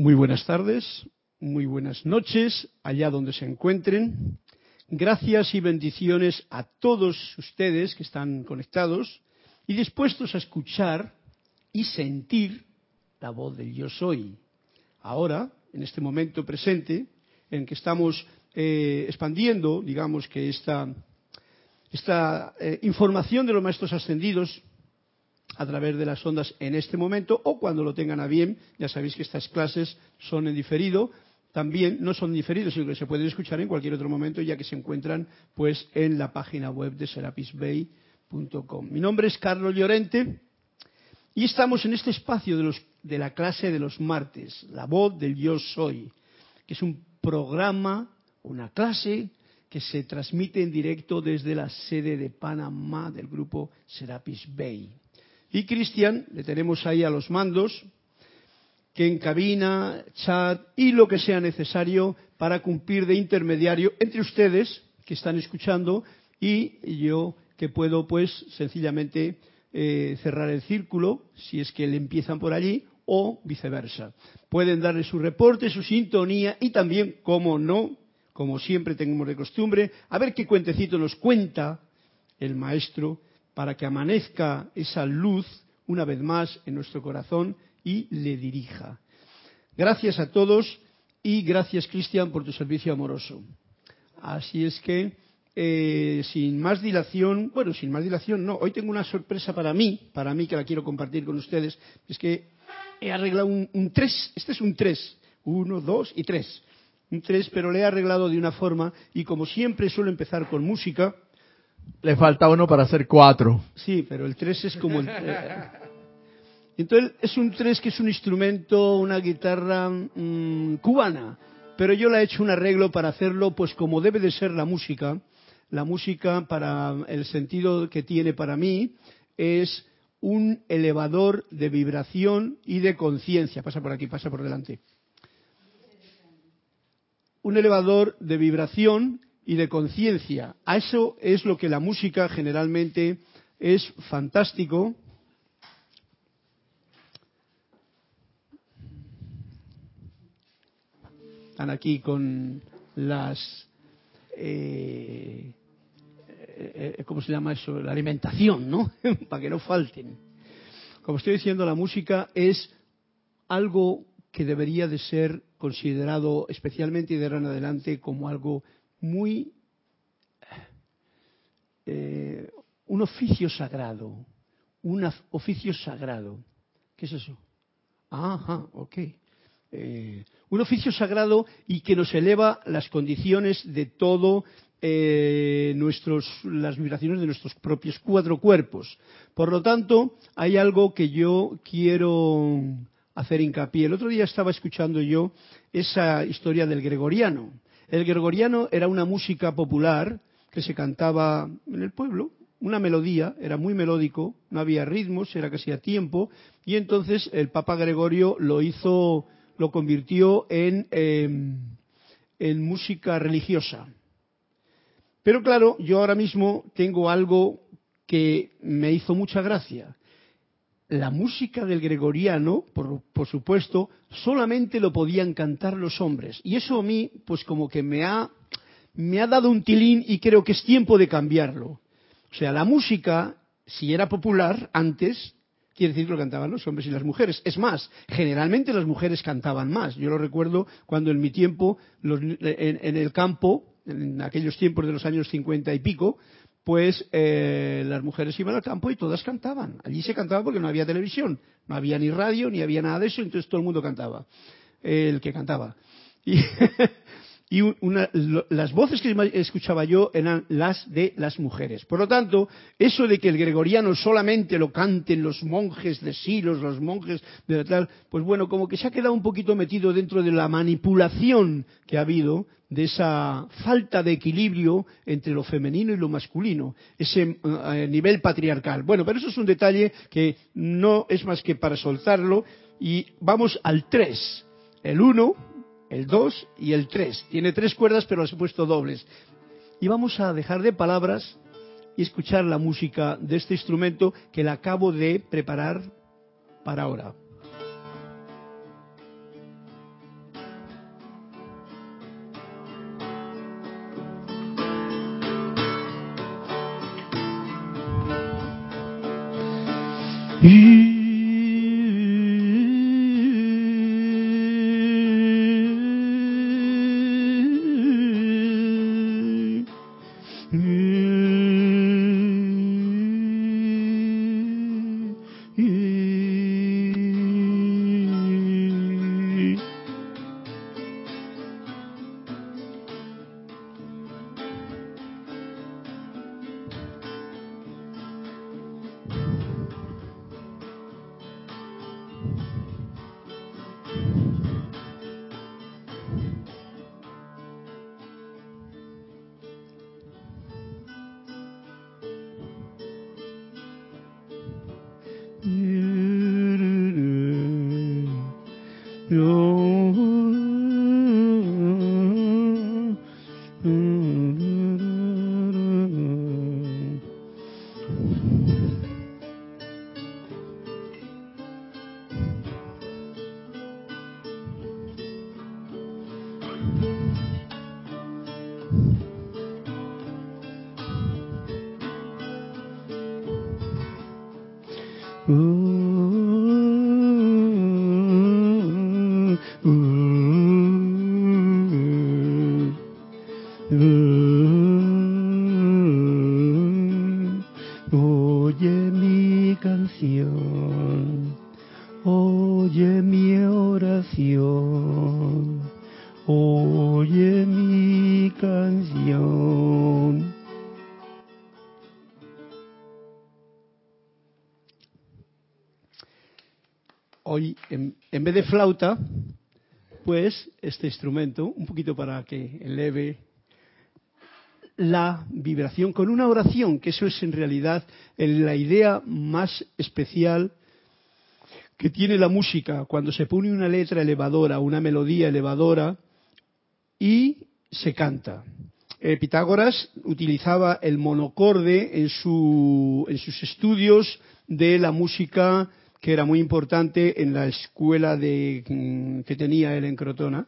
Muy buenas tardes, muy buenas noches, allá donde se encuentren. Gracias y bendiciones a todos ustedes que están conectados y dispuestos a escuchar y sentir la voz del yo soy. Ahora, en este momento presente, en que estamos eh, expandiendo, digamos que esta, esta eh, información de los maestros ascendidos a través de las ondas en este momento o cuando lo tengan a bien. Ya sabéis que estas clases son en diferido. También no son diferidos, sino que se pueden escuchar en cualquier otro momento, ya que se encuentran pues en la página web de serapisbay.com. Mi nombre es Carlos Llorente y estamos en este espacio de, de la clase de los martes, la voz del yo soy, que es un programa, una clase que se transmite en directo desde la sede de Panamá del grupo Serapis Bay. Y Cristian, le tenemos ahí a los mandos, que encabina, chat y lo que sea necesario para cumplir de intermediario entre ustedes que están escuchando y yo que puedo pues sencillamente eh, cerrar el círculo si es que le empiezan por allí o viceversa. Pueden darle su reporte, su sintonía y también, como no, como siempre tenemos de costumbre, a ver qué cuentecito nos cuenta el maestro para que amanezca esa luz una vez más en nuestro corazón y le dirija. Gracias a todos y gracias Cristian por tu servicio amoroso. Así es que, eh, sin más dilación, bueno, sin más dilación, no, hoy tengo una sorpresa para mí, para mí que la quiero compartir con ustedes, es que he arreglado un 3, este es un 3, 1, 2 y 3, un 3, pero le he arreglado de una forma y como siempre suelo empezar con música, le falta uno para hacer cuatro. Sí, pero el tres es como el... Entonces es un tres que es un instrumento, una guitarra mm, cubana, pero yo le he hecho un arreglo para hacerlo pues como debe de ser la música. La música para el sentido que tiene para mí es un elevador de vibración y de conciencia. Pasa por aquí, pasa por delante. Un elevador de vibración y de conciencia. A eso es lo que la música generalmente es fantástico. Están aquí con las... Eh, eh, ¿Cómo se llama eso? La alimentación, ¿no? Para que no falten. Como estoy diciendo, la música es algo que debería de ser considerado especialmente de ahora en adelante como algo muy eh, un oficio sagrado, un oficio sagrado. ¿Qué es eso? Ajá, ok. Eh, un oficio sagrado y que nos eleva las condiciones de todo eh, nuestros, las vibraciones de nuestros propios cuatro cuerpos. Por lo tanto, hay algo que yo quiero hacer hincapié. El otro día estaba escuchando yo esa historia del gregoriano. El gregoriano era una música popular que se cantaba en el pueblo, una melodía, era muy melódico, no había ritmos, era casi a tiempo, y entonces el Papa Gregorio lo hizo, lo convirtió en, em, en música religiosa. Pero claro, yo ahora mismo tengo algo que me hizo mucha gracia la música del gregoriano, por, supuesto, solamente lo podían cantar los hombres. Y eso a mí, pues como que me ha, me ha dado un tilín y creo que es tiempo de cambiarlo. O sea, la música, si era popular antes, quiere decir que lo cantaban los hombres y las mujeres. Es más, generalmente las mujeres cantaban más. Yo lo recuerdo cuando en mi tiempo, en, el campo, en aquellos tiempos de los años cincuenta y pico, pues eh, las mujeres iban al campo y todas cantaban. Allí se cantaba porque no había televisión, no había ni radio, ni había nada de eso, entonces todo el mundo cantaba, el que cantaba. Y, y las voces que escuchaba yo eran las de las mujeres. Por lo tanto, eso de que el gregoriano solamente lo canten los monjes de Silos, los monjes de tal, pues bueno, como que se ha quedado un poquito metido dentro de la manipulación que ha habido de esa falta de equilibrio entre lo femenino y lo masculino, ese eh, nivel patriarcal. Bueno, pero eso es un detalle que no es más que para soltarlo y vamos al 3. El 1 el 2 y el 3. Tiene tres cuerdas, pero las he puesto dobles. Y vamos a dejar de palabras y escuchar la música de este instrumento que la acabo de preparar para ahora. you Oye flauta, pues este instrumento, un poquito para que eleve la vibración con una oración, que eso es en realidad la idea más especial que tiene la música, cuando se pone una letra elevadora, una melodía elevadora y se canta. Eh, Pitágoras utilizaba el monocorde en, su, en sus estudios de la música que era muy importante en la escuela de, mm, que tenía él en Crotona.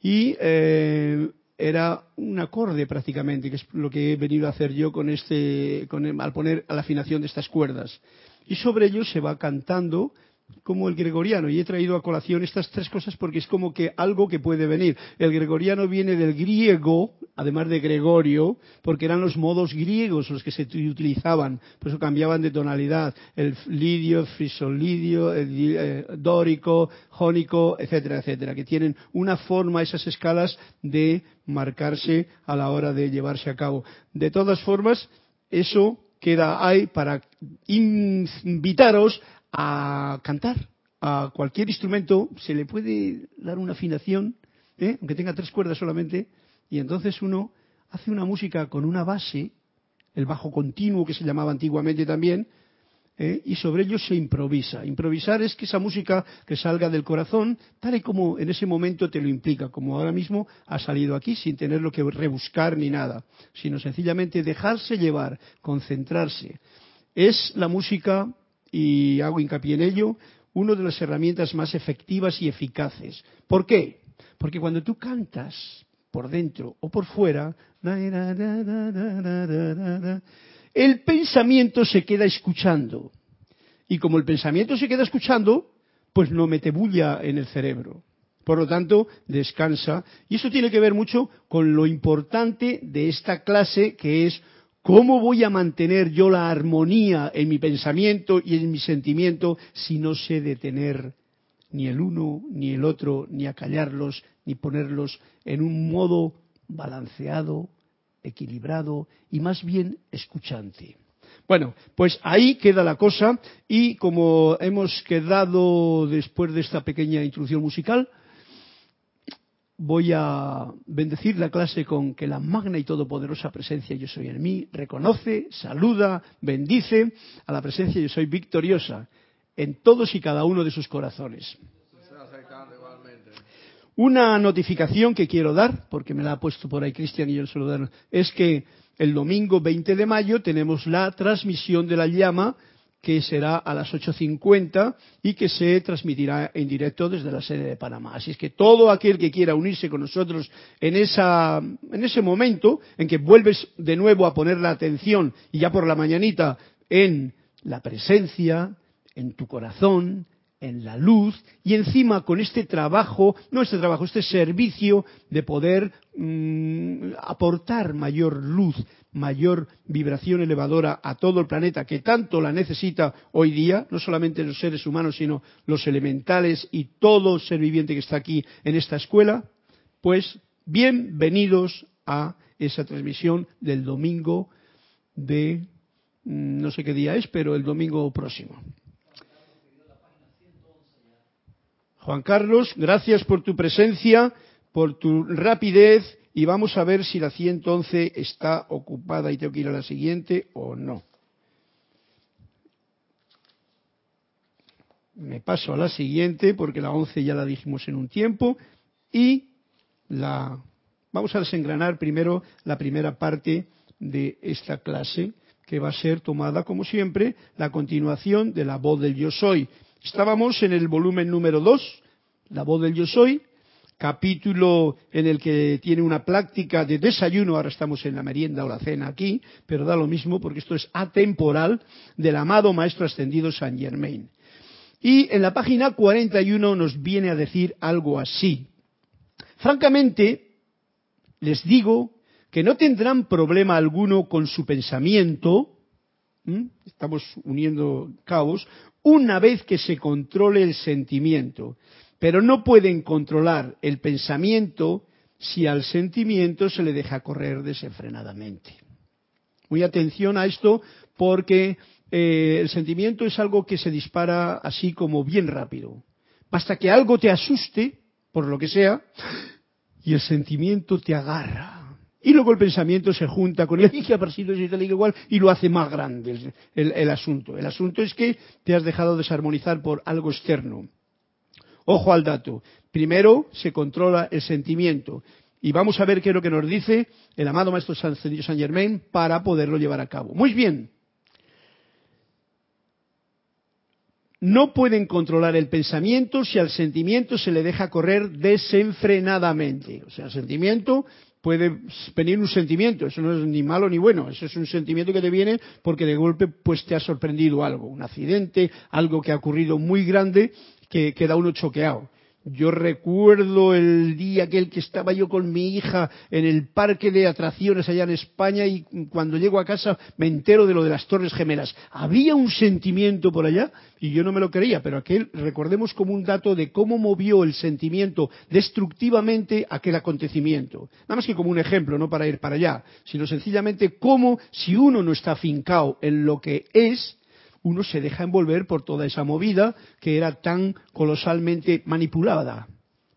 Y eh, era un acorde prácticamente, que es lo que he venido a hacer yo con este, con al poner a la afinación de estas cuerdas. Y sobre ello se va cantando como el gregoriano. Y he traído a colación estas tres cosas porque es como que algo que puede venir. El gregoriano viene del griego, además de Gregorio, porque eran los modos griegos los que se utilizaban. Por eso cambiaban de tonalidad. El lidio, frisolidio, el eh, dórico, jónico, etcétera, etcétera. Que tienen una forma, esas escalas, de marcarse a la hora de llevarse a cabo. De todas formas, eso queda ahí para invitaros a cantar. A cualquier instrumento se le puede dar una afinación, ¿eh? aunque tenga tres cuerdas solamente, y entonces uno hace una música con una base, el bajo continuo que se llamaba antiguamente también, ¿eh? y sobre ello se improvisa. Improvisar es que esa música que salga del corazón, tal y como en ese momento te lo implica, como ahora mismo ha salido aquí, sin tenerlo que rebuscar ni nada, sino sencillamente dejarse llevar, concentrarse. Es la música y hago hincapié en ello, una de las herramientas más efectivas y eficaces. ¿Por qué? Porque cuando tú cantas por dentro o por fuera, el pensamiento se queda escuchando. Y como el pensamiento se queda escuchando, pues no mete bulla en el cerebro. Por lo tanto, descansa. Y eso tiene que ver mucho con lo importante de esta clase, que es ¿Cómo voy a mantener yo la armonía en mi pensamiento y en mi sentimiento si no sé detener ni el uno ni el otro, ni acallarlos, ni ponerlos en un modo balanceado, equilibrado y más bien escuchante? Bueno, pues ahí queda la cosa y como hemos quedado después de esta pequeña introducción musical, voy a bendecir la clase con que la magna y todopoderosa presencia yo soy en mí reconoce, saluda, bendice a la presencia yo soy victoriosa en todos y cada uno de sus corazones. Una notificación que quiero dar, porque me la ha puesto por ahí Cristian y yo se lo dar, es que el domingo 20 de mayo tenemos la transmisión de la llama que será a las 8.50 y que se transmitirá en directo desde la sede de Panamá. Así es que todo aquel que quiera unirse con nosotros en, esa, en ese momento en que vuelves de nuevo a poner la atención y ya por la mañanita en la presencia, en tu corazón, en la luz y encima con este trabajo, no este trabajo, este servicio de poder mm, aportar mayor luz, mayor vibración elevadora a todo el planeta que tanto la necesita hoy día, no solamente los seres humanos, sino los elementales y todo ser viviente que está aquí en esta escuela, pues bienvenidos a esa transmisión del domingo de, mm, no sé qué día es, pero el domingo próximo. Juan Carlos, gracias por tu presencia, por tu rapidez y vamos a ver si la 111 está ocupada y tengo que ir a la siguiente o no. Me paso a la siguiente porque la 11 ya la dijimos en un tiempo y la vamos a desengranar primero la primera parte de esta clase que va a ser tomada como siempre la continuación de la voz del yo soy Estábamos en el volumen número 2, La voz del yo soy, capítulo en el que tiene una práctica de desayuno, ahora estamos en la merienda o la cena aquí, pero da lo mismo porque esto es atemporal del amado Maestro Ascendido San Germain. Y en la página 41 nos viene a decir algo así. Francamente, les digo que no tendrán problema alguno con su pensamiento, estamos uniendo cabos, una vez que se controle el sentimiento. Pero no pueden controlar el pensamiento si al sentimiento se le deja correr desenfrenadamente. Muy atención a esto porque eh, el sentimiento es algo que se dispara así como bien rápido. Basta que algo te asuste, por lo que sea, y el sentimiento te agarra y luego el pensamiento se junta con el y ha sido igual y lo hace más grande el, asunto. El asunto es que te has dejado desarmonizar por algo externo. Ojo al dato. Primero se controla el sentimiento. Y vamos a ver qué es lo que nos dice el amado Maestro San, San Germain para poderlo llevar a cabo. Muy bien. No pueden controlar el pensamiento si al sentimiento se le deja correr desenfrenadamente. O sea, el sentimiento puede venir un sentimiento, eso no es ni malo ni bueno, eso es un sentimiento que te viene porque de golpe pues te ha sorprendido algo, un accidente, algo que ha ocurrido muy grande que queda uno choqueado. Yo recuerdo el día aquel que estaba yo con mi hija en el parque de atracciones allá en España y cuando llego a casa me entero de lo de las Torres Gemelas. Había un sentimiento por allá y yo no me lo creía, pero aquel recordemos como un dato de cómo movió el sentimiento destructivamente aquel acontecimiento. Nada más que como un ejemplo, no para ir para allá, sino sencillamente cómo si uno no está afincado en lo que es, uno se deja envolver por toda esa movida que era tan colosalmente manipulada,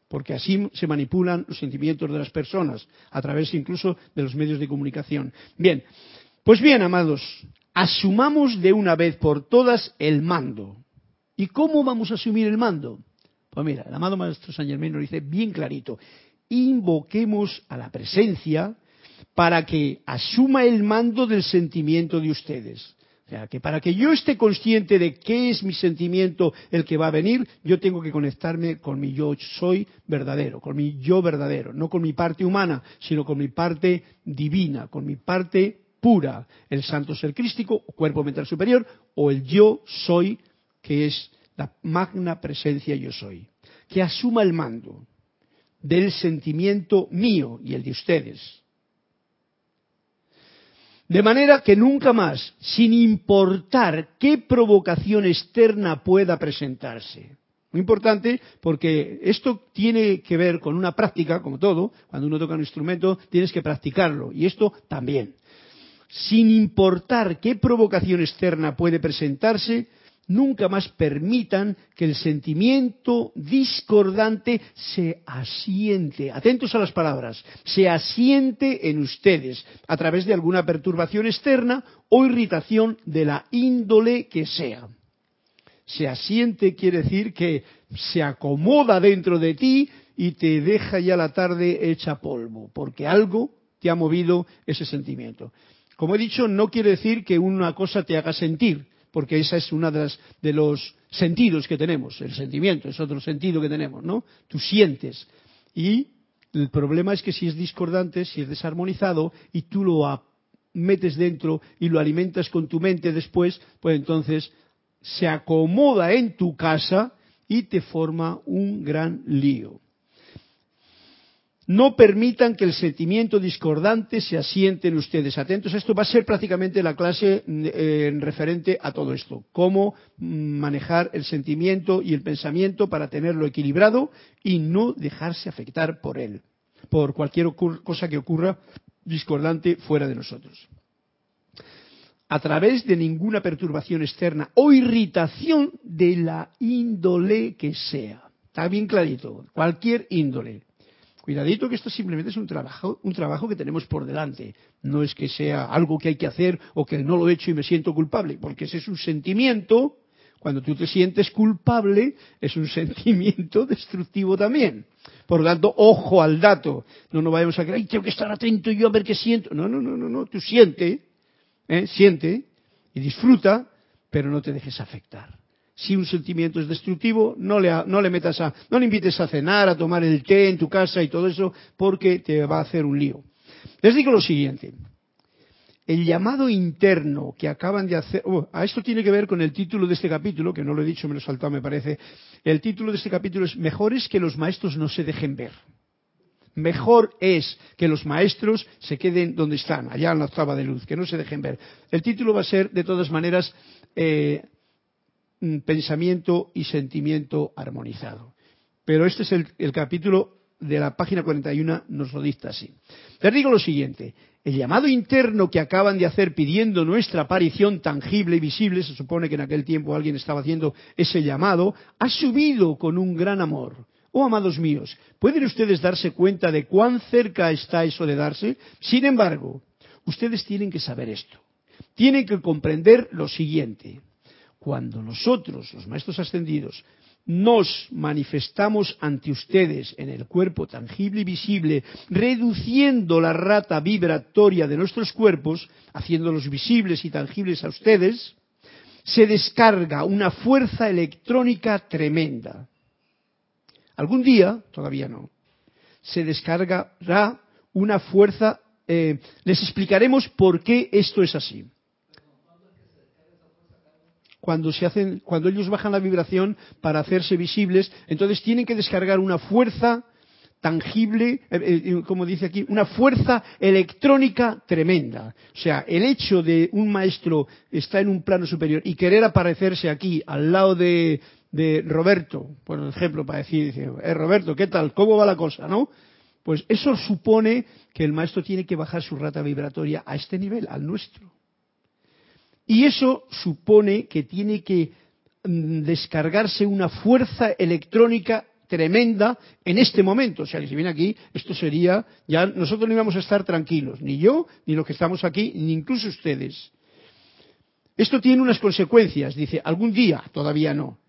porque así se manipulan los sentimientos de las personas, a través incluso de los medios de comunicación. Bien, pues bien, amados, asumamos de una vez por todas el mando. ¿Y cómo vamos a asumir el mando? Pues mira, el amado Maestro San Germán nos dice bien clarito, invoquemos a la presencia para que asuma el mando del sentimiento de ustedes. O sea, que para que yo esté consciente de qué es mi sentimiento el que va a venir, yo tengo que conectarme con mi yo soy verdadero, con mi yo verdadero, no con mi parte humana, sino con mi parte divina, con mi parte pura, el santo ser crístico, cuerpo mental superior, o el yo soy, que es la magna presencia yo soy, que asuma el mando del sentimiento mío y el de ustedes de manera que nunca más, sin importar qué provocación externa pueda presentarse. Muy importante porque esto tiene que ver con una práctica, como todo, cuando uno toca un instrumento tienes que practicarlo y esto también. Sin importar qué provocación externa puede presentarse, nunca más permitan que el sentimiento discordante se asiente, atentos a las palabras, se asiente en ustedes a través de alguna perturbación externa o irritación de la índole que sea. Se asiente quiere decir que se acomoda dentro de ti y te deja ya la tarde hecha polvo, porque algo te ha movido ese sentimiento. Como he dicho, no quiere decir que una cosa te haga sentir, porque esa es una de, de los sentidos que tenemos. El sentimiento es otro sentido que tenemos, ¿no? Tú sientes. Y el problema es que si es discordante, si es desarmonizado y tú lo metes dentro y lo alimentas con tu mente después, pues entonces se acomoda en tu casa y te forma un gran lío. No permitan que el sentimiento discordante se asiente en ustedes. Atentos, esto va a ser prácticamente la clase eh, en referente a todo esto. Cómo manejar el sentimiento y el pensamiento para tenerlo equilibrado y no dejarse afectar por él, por cualquier cosa que ocurra discordante fuera de nosotros. A través de ninguna perturbación externa o irritación de la índole que sea. Está bien clarito, cualquier índole Cuidadito que esto simplemente es un trabajo, un trabajo que tenemos por delante. No es que sea algo que hay que hacer o que no lo he hecho y me siento culpable, porque ese es un sentimiento. Cuando tú te sientes culpable, es un sentimiento destructivo también. Por lo tanto, ojo al dato. No nos vayamos a creer, tengo que estar atento yo a ver qué siento. No, no, no, no, no. Tú siente, ¿eh? siente y disfruta, pero no te dejes afectar si un sentimiento es destructivo, no le, no le metas a, no le invites a cenar, a tomar el té en tu casa y todo eso, porque te va a hacer un lío. Les digo lo siguiente. El llamado interno que acaban de hacer, oh, a esto tiene que ver con el título de este capítulo, que no lo he dicho, me lo he saltado, me parece. El título de este capítulo es Mejor es que los maestros no se dejen ver. Mejor es que los maestros se queden donde están, allá en la octava de luz, que no se dejen ver. El título va a ser, de todas maneras, eh, pensamiento y sentimiento armonizado. Pero este es el, capítulo de la página 41, nos lo dicta así. Les digo lo siguiente, el llamado interno que acaban de hacer pidiendo nuestra aparición tangible y visible, se supone que en aquel tiempo alguien estaba haciendo ese llamado, ha subido con un gran amor. Oh, amados míos, ¿pueden ustedes darse cuenta de cuán cerca está eso de darse? Sin embargo, ustedes tienen que saber esto. Tienen que comprender lo siguiente cuando nosotros, los maestros ascendidos, nos manifestamos ante ustedes en el cuerpo tangible y visible, reduciendo la rata vibratoria de nuestros cuerpos, haciéndolos visibles y tangibles a ustedes, se descarga una fuerza electrónica tremenda. Algún día, todavía no, se descargará una fuerza, eh, les explicaremos por qué esto es así cuando se hacen, cuando ellos bajan la vibración para hacerse visibles, entonces tienen que descargar una fuerza tangible, eh, eh, como dice aquí, una fuerza electrónica tremenda. O sea, el hecho de un maestro estar en un plano superior y querer aparecerse aquí al lado de, Roberto, por ejemplo, para decir, eh, Roberto, ¿qué tal? ¿Cómo va la cosa? ¿No? Pues eso supone que el maestro tiene que bajar su rata vibratoria a este nivel, al nuestro. Y eso supone que tiene que mm, descargarse una fuerza electrónica tremenda en este momento. O sea, que si viene aquí, esto sería, ya nosotros no íbamos a estar tranquilos, ni yo, ni los que estamos aquí, ni incluso ustedes. Esto tiene unas consecuencias, dice, algún día, todavía no.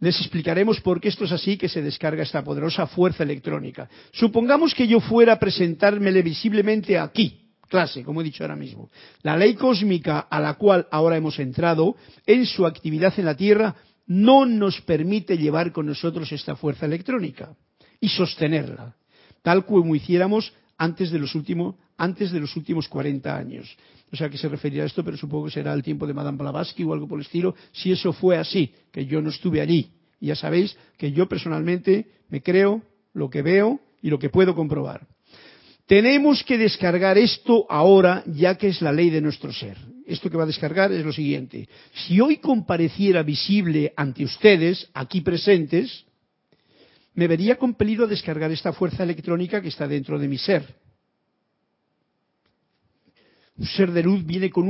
Les explicaremos por qué esto es así que se descarga esta poderosa fuerza electrónica. Supongamos que yo fuera a presentármele visiblemente aquí, clase, como he dicho ahora mismo. La ley cósmica a la cual ahora hemos entrado en su actividad en la Tierra no nos permite llevar con nosotros esta fuerza electrónica y sostenerla, tal como hiciéramos antes de los últimos, antes de los últimos 40 años. O sea, que se referirá a esto, pero supongo que será el tiempo de Madame Blavatsky o algo por el estilo, si eso fue así, que yo no estuve allí. Ya sabéis que yo personalmente me creo lo que veo y lo que puedo comprobar. Tenemos que descargar esto ahora, ya que es la ley de nuestro ser. Esto que va a descargar es lo siguiente. Si hoy compareciera visible ante ustedes, aquí presentes, me vería compelido a descargar esta fuerza electrónica que está dentro de mi ser. Un ser de luz viene con,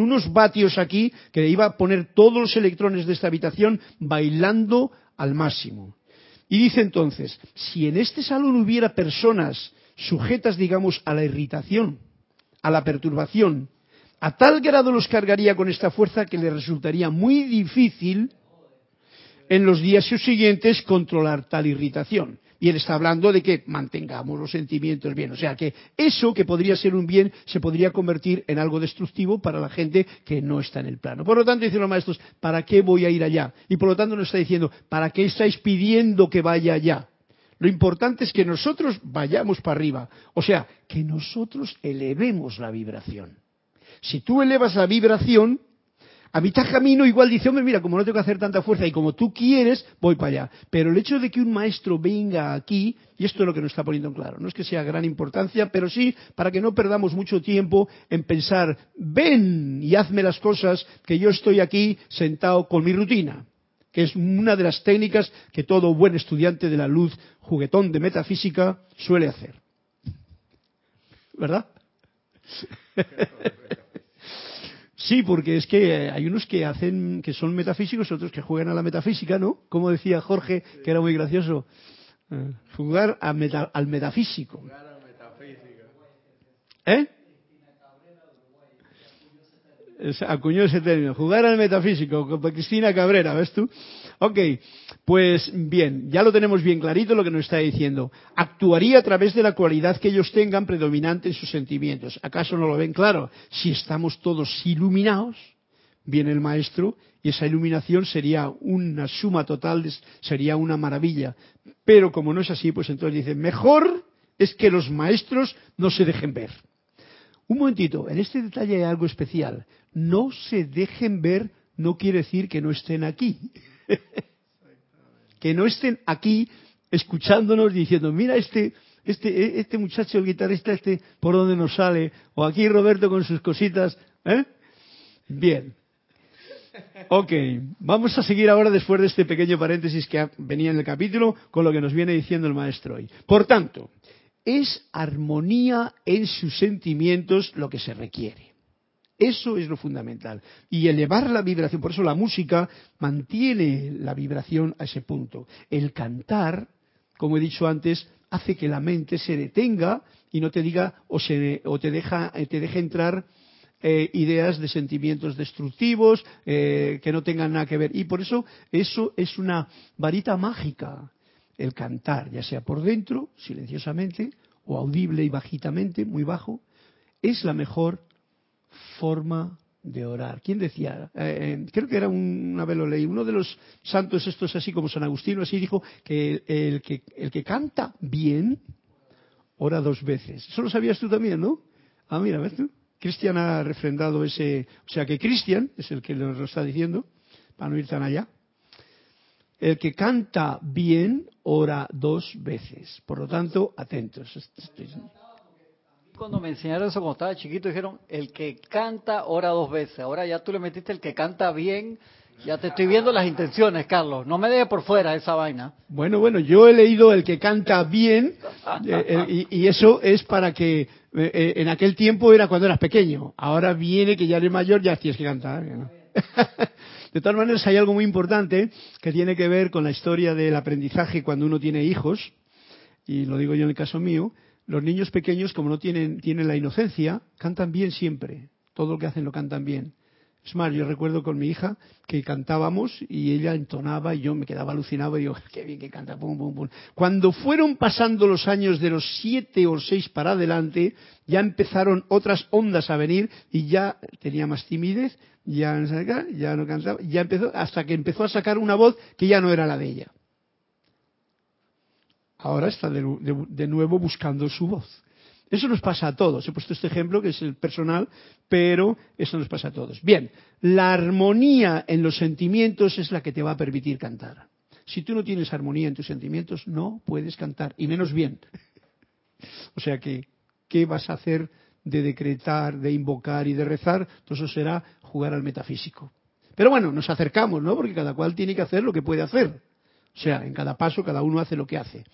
unos vatios aquí que iba a poner todos los electrones de esta habitación bailando al máximo. Y dice entonces, si en este salón hubiera personas sujetas, digamos, a la irritación, a la perturbación, a tal grado los cargaría con esta fuerza que le resultaría muy difícil en los días siguientes controlar tal irritación. Y él está hablando de que mantengamos los sentimientos bien. O sea que eso que podría ser un bien se podría convertir en algo destructivo para la gente que no está en el plano. Por lo tanto, dicen los maestros, ¿para qué voy a ir allá? Y por lo tanto nos está diciendo, ¿para qué estáis pidiendo que vaya allá? Lo importante es que nosotros vayamos para arriba, o sea, que nosotros elevemos la vibración. Si tú elevas la vibración, A mitad camino igual dice, hombre, mira, como no tengo que hacer tanta fuerza y como tú quieres, voy para allá. Pero el hecho de que un maestro venga aquí, y esto es lo que nos está poniendo en claro, no es que sea gran importancia, pero sí para que no perdamos mucho tiempo en pensar, ven y hazme las cosas que yo estoy aquí sentado con mi rutina, que es una de las técnicas que todo buen estudiante de la luz juguetón de metafísica suele hacer. ¿Verdad? Sí, porque es que hay unos que hacen, que son metafísicos, otros que juegan a la metafísica, ¿no? Como decía Jorge, que era muy gracioso, eh, jugar a al metafísico. ¿Eh? Acuñó ese término, jugar al metafísico, Cristina Cabrera, ¿ves tú? Ok, pues bien, ya lo tenemos bien clarito lo que nos está diciendo. Actuaría a través de la cualidad que ellos tengan predominante en sus sentimientos. ¿Acaso no lo ven claro? Si estamos todos iluminados, viene el maestro y esa iluminación sería una suma total, sería una maravilla. Pero como no es así, pues entonces dice, mejor es que los maestros no se dejen ver. Un momentito, en este detalle hay algo especial. No se dejen ver no quiere decir que no estén aquí. que no estén aquí escuchándonos diciendo, mira este, este, este muchacho, el guitarrista, este, por dónde nos sale, o aquí Roberto con sus cositas, ¿eh? Bien. Ok, vamos a seguir ahora después de este pequeño paréntesis que venía en el capítulo con lo que nos viene diciendo el maestro hoy. Por tanto, es armonía en sus sentimientos lo que se requiere. Eso es lo fundamental. Y elevar la vibración, por eso la música mantiene la vibración a ese punto. El cantar, como he dicho antes, hace que la mente se detenga y no te diga o, te, deja, eh, te deje entrar eh, ideas de sentimientos destructivos eh, que no tengan nada que ver. Y por eso eso es una varita mágica, el cantar, ya sea por dentro, silenciosamente, o audible y bajitamente, muy bajo, es la mejor forma de orar. ¿Quién decía? Eh, eh, creo que era un, una vez leí, uno de los santos estos así como San Agustín, así dijo que el, que el que canta bien ora dos veces. Eso lo sabías tú también, ¿no? Ah, mira, ¿ves tú? Cristian ha refrendado ese, o sea que Cristian es el que lo está diciendo, para no ir tan allá. El que canta bien ora dos veces. Por lo tanto, atentos cuando me enseñaron eso cuando estaba chiquito, dijeron, el que canta ora dos veces. Ahora ya tú le metiste el que canta bien. Ya te estoy viendo las intenciones, Carlos. No me dejes por fuera esa vaina. Bueno, bueno, yo he leído el que canta bien eh, eh, y, eso es para que eh, en aquel tiempo era cuando eras pequeño. Ahora viene que ya eres mayor, ya tienes que cantar. De todas maneras, hay algo muy importante que tiene que ver con la historia del aprendizaje cuando uno tiene hijos, y lo digo yo en el caso mío, los niños pequeños, como no tienen, tienen la inocencia, cantan bien siempre. Todo lo que hacen lo cantan bien. Es más, yo recuerdo con mi hija que cantábamos y ella entonaba y yo me quedaba alucinado y digo, qué bien que canta, pum, pum, pum. Cuando fueron pasando los años de los siete o seis para adelante, ya empezaron otras ondas a venir y ya tenía más timidez, ya, ya no cantaba, ya empezó, hasta que empezó a sacar una voz que ya no era la de ella ahora está de, nuevo buscando su voz. Eso nos pasa a todos. He puesto este ejemplo que es el personal, pero eso nos pasa a todos. Bien, la armonía en los sentimientos es la que te va a permitir cantar. Si tú no tienes armonía en tus sentimientos, no puedes cantar, y menos bien. O sea que, ¿qué vas a hacer de decretar, de invocar y de rezar? Todo eso será jugar al metafísico. Pero bueno, nos acercamos, ¿no? Porque cada cual tiene que hacer lo que puede hacer. O sea, en cada paso cada uno hace lo que hace.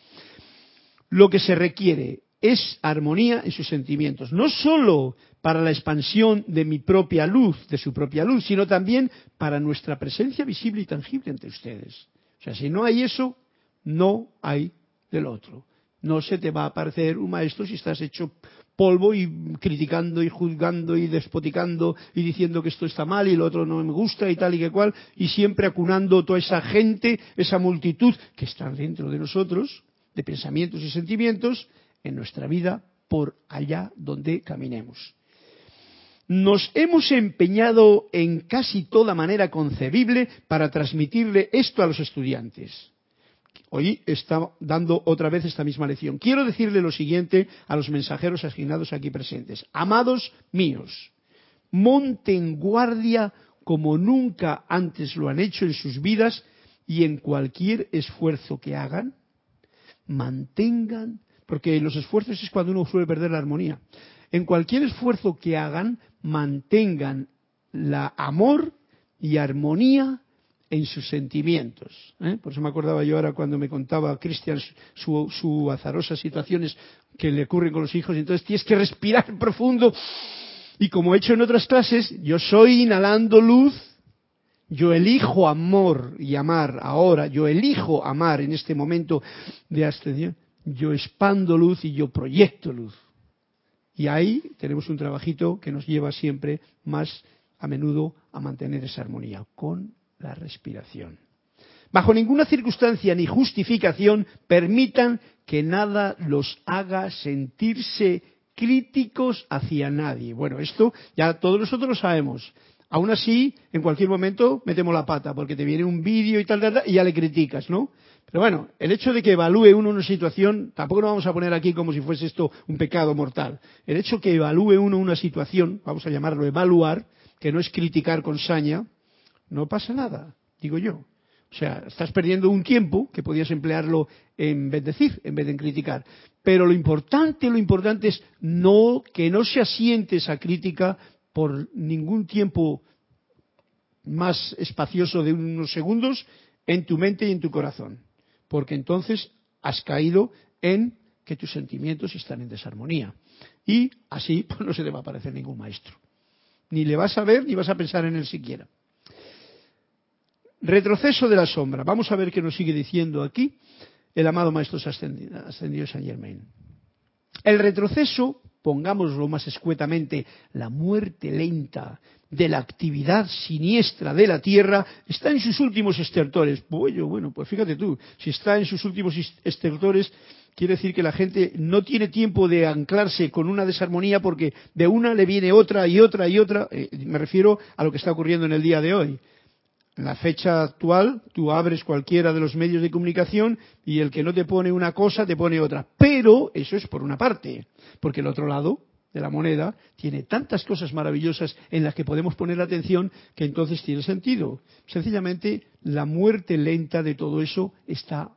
Lo que se requiere es armonía en sus sentimientos, no solo para la expansión de mi propia luz, de su propia luz, sino también para nuestra presencia visible y tangible entre ustedes. O sea, si no hay eso, no hay del otro. No se te va a aparecer un maestro si estás hecho polvo y criticando y juzgando y despoticando y diciendo que esto está mal y lo otro no me gusta y tal y que cual, y siempre acunando toda esa gente, esa multitud que está dentro de nosotros, de pensamientos y sentimientos, en nuestra vida por allá donde caminemos. Nos hemos empeñado en casi toda manera concebible para transmitirle esto a los estudiantes. Hoy está dando otra vez esta misma lección. Quiero decirle lo siguiente a los mensajeros asignados aquí presentes. Amados míos, monten guardia como nunca antes lo han hecho en sus vidas y en cualquier esfuerzo que hagan, mantengan, porque los esfuerzos es cuando uno suele perder la armonía, en cualquier esfuerzo que hagan, mantengan la amor y armonía en sus sentimientos. ¿eh? Por eso me acordaba yo ahora cuando me contaba Cristian su, su azarosa situaciones que le ocurren con los hijos, y entonces tienes que respirar profundo. Y como he hecho en otras clases, yo soy inhalando luz, yo elijo amor y amar ahora, yo elijo amar en este momento de abstención, yo expando luz y yo proyecto luz. Y ahí tenemos un trabajito que nos lleva siempre más a menudo a mantener esa armonía con la respiración. Bajo ninguna circunstancia ni justificación permitan que nada los haga sentirse críticos hacia nadie. Bueno, esto ya todos nosotros lo sabemos. Aún así, en cualquier momento metemos la pata porque te viene un vídeo y tal, tal, tal, y ya le criticas, ¿no? Pero bueno, el hecho de que evalúe uno una situación, tampoco lo vamos a poner aquí como si fuese esto un pecado mortal. El hecho que evalúe uno una situación, vamos a llamarlo evaluar, que no es criticar con saña, no pasa nada, digo yo. O sea, estás perdiendo un tiempo que podías emplearlo en bendecir en vez de en criticar. Pero lo importante, lo importante es no que no se asiente esa crítica por ningún tiempo más espacioso de unos segundos en tu mente y en tu corazón. Porque entonces has caído en que tus sentimientos están en desarmonía. Y así pues, no se te va a aparecer ningún maestro. Ni le vas a ver ni vas a pensar en él siquiera. Retroceso de la sombra. Vamos a ver qué nos sigue diciendo aquí el amado Maestro Ascendido San Germain. El retroceso, pongámoslo más escuetamente, la muerte lenta de la actividad siniestra de la Tierra, está en sus últimos estertores. Bueno, bueno, pues fíjate tú, si está en sus últimos estertores, quiere decir que la gente no tiene tiempo de anclarse con una desarmonía porque de una le viene otra y otra y otra. Eh, me refiero a lo que está ocurriendo en el día de hoy. En la fecha actual, tú abres cualquiera de los medios de comunicación y el que no te pone una cosa te pone otra. Pero eso es por una parte, porque el otro lado de la moneda tiene tantas cosas maravillosas en las que podemos poner atención que entonces tiene sentido. Sencillamente, la muerte lenta de todo eso está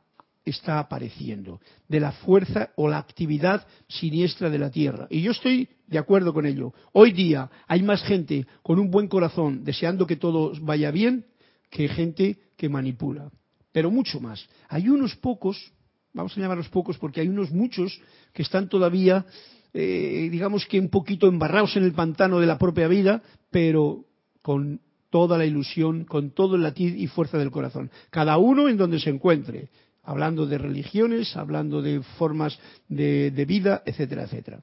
apareciendo, de la fuerza o la actividad siniestra de la Tierra. Y yo estoy de acuerdo con ello. Hoy día hay más gente con un buen corazón deseando que todo vaya bien que gente que manipula. Pero mucho más. Hay unos pocos, vamos a llamarlos pocos porque hay unos muchos que están todavía, eh, digamos que un poquito embarrados en el pantano de la propia vida, pero con toda la ilusión, con todo el latir y fuerza del corazón. Cada uno en donde se encuentre, hablando de religiones, hablando de formas de, vida, etcétera, etcétera.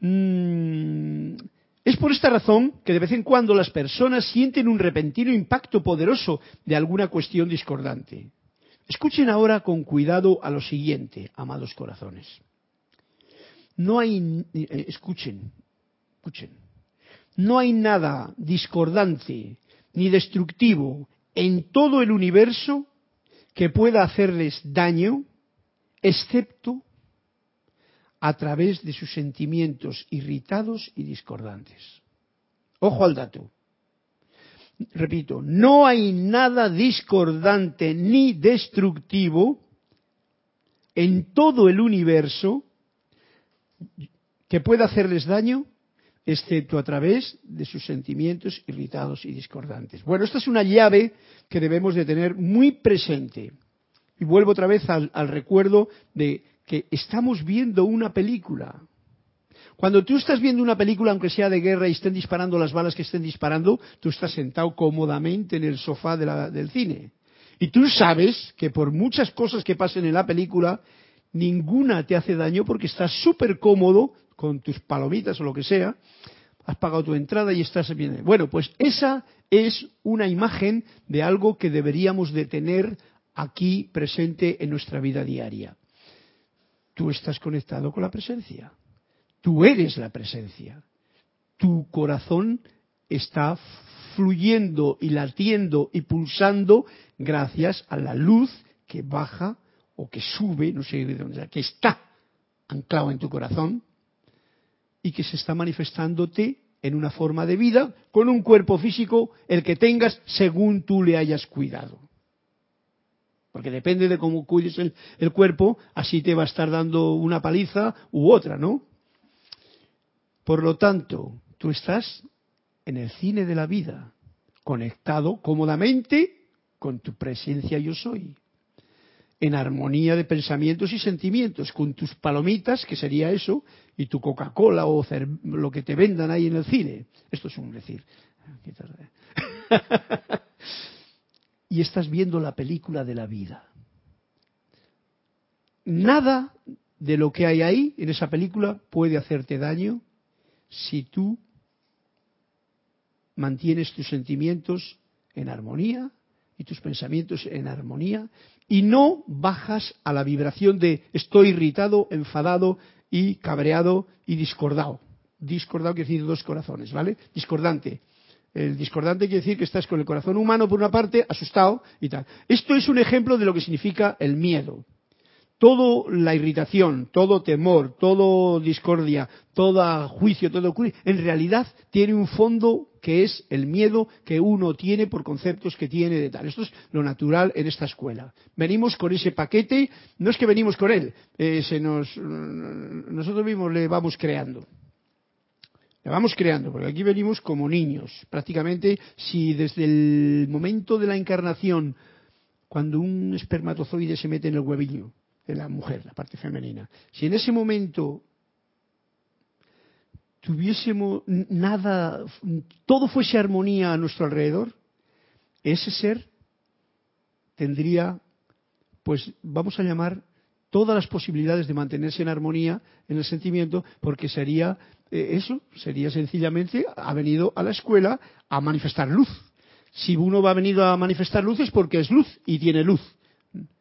Mm, por esta razón que de vez en cuando las personas sienten un repentino impacto poderoso de alguna cuestión discordante. Escuchen ahora con cuidado a lo siguiente, amados corazones. No hay, eh, escuchen, escuchen, no hay nada discordante ni destructivo en todo el universo que pueda hacerles daño, excepto a través de sus sentimientos irritados y discordantes. Ojo al dato. Repito, no hay nada discordante ni destructivo en todo el universo que pueda hacerles daño, excepto a través de sus sentimientos irritados y discordantes. Bueno, esta es una llave que debemos de tener muy presente. Y vuelvo otra vez al, al recuerdo de que estamos viendo una película. Cuando tú estás viendo una película, aunque sea de guerra y estén disparando las balas que estén disparando, tú estás sentado cómodamente en el sofá del cine. Y tú sabes que por muchas cosas que pasen en la película, ninguna te hace daño porque estás súper cómodo con tus palomitas o lo que sea, has pagado tu entrada y estás bien. Bueno, pues esa es una imagen de algo que deberíamos de tener aquí presente en nuestra vida diaria tú estás conectado con la presencia. Tú eres la presencia. Tu corazón está fluyendo y latiendo y pulsando gracias a la luz que baja o que sube, no sé de dónde, que está anclado en tu corazón y que se está manifestándote en una forma de vida con un cuerpo físico, el que tengas según tú le hayas cuidado. Porque depende de cómo cuides el, el cuerpo, así te va a estar dando una paliza u otra, ¿no? Por lo tanto, tú estás en el cine de la vida, conectado cómodamente con tu presencia yo soy, en armonía de pensamientos y sentimientos, con tus palomitas, que sería eso, y tu Coca-Cola o lo que te vendan ahí en el cine. Esto es un decir. y estás viendo la película de la vida. Nada de lo que hay ahí en esa película puede hacerte daño si tú mantienes tus sentimientos en armonía y tus pensamientos en armonía y no bajas a la vibración de estoy irritado, enfadado y cabreado y discordado. Discordado quiere decir dos corazones, ¿vale? Discordante. El discordante quiere decir que estás con el corazón humano por una parte, asustado y tal. Esto es un ejemplo de lo que significa el miedo todo la irritación, todo temor, todo discordia, todo juicio, todo en realidad tiene un fondo que es el miedo que uno tiene por conceptos que tiene de tal. Esto es lo natural en esta escuela. Venimos con ese paquete, no es que venimos con él, eh, se nos, nosotros mismos le vamos creando. Le vamos creando, porque aquí venimos como niños. Prácticamente, si desde el momento de la encarnación, cuando un espermatozoide se mete en el huevillo, de la mujer, la parte femenina. Si en ese momento tuviésemos nada, todo fuese armonía a nuestro alrededor, ese ser tendría, pues vamos a llamar todas las posibilidades de mantenerse en armonía en el sentimiento, porque sería eh, eso, sería sencillamente, ha venido a la escuela a manifestar luz. Si uno va a venir a manifestar luz es porque es luz y tiene luz.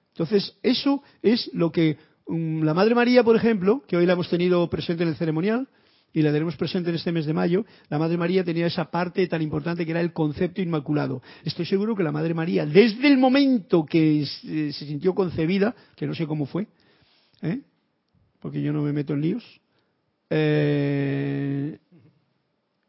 Entonces, eso es lo que um, la Madre María, por ejemplo, que hoy la hemos tenido presente en el ceremonial y la tenemos presente en este mes de mayo, la Madre María tenía esa parte tan importante que era el concepto inmaculado. Estoy seguro que la Madre María, desde el momento que se sintió concebida, que no sé cómo fue, ¿eh? porque yo no me meto en líos, eh,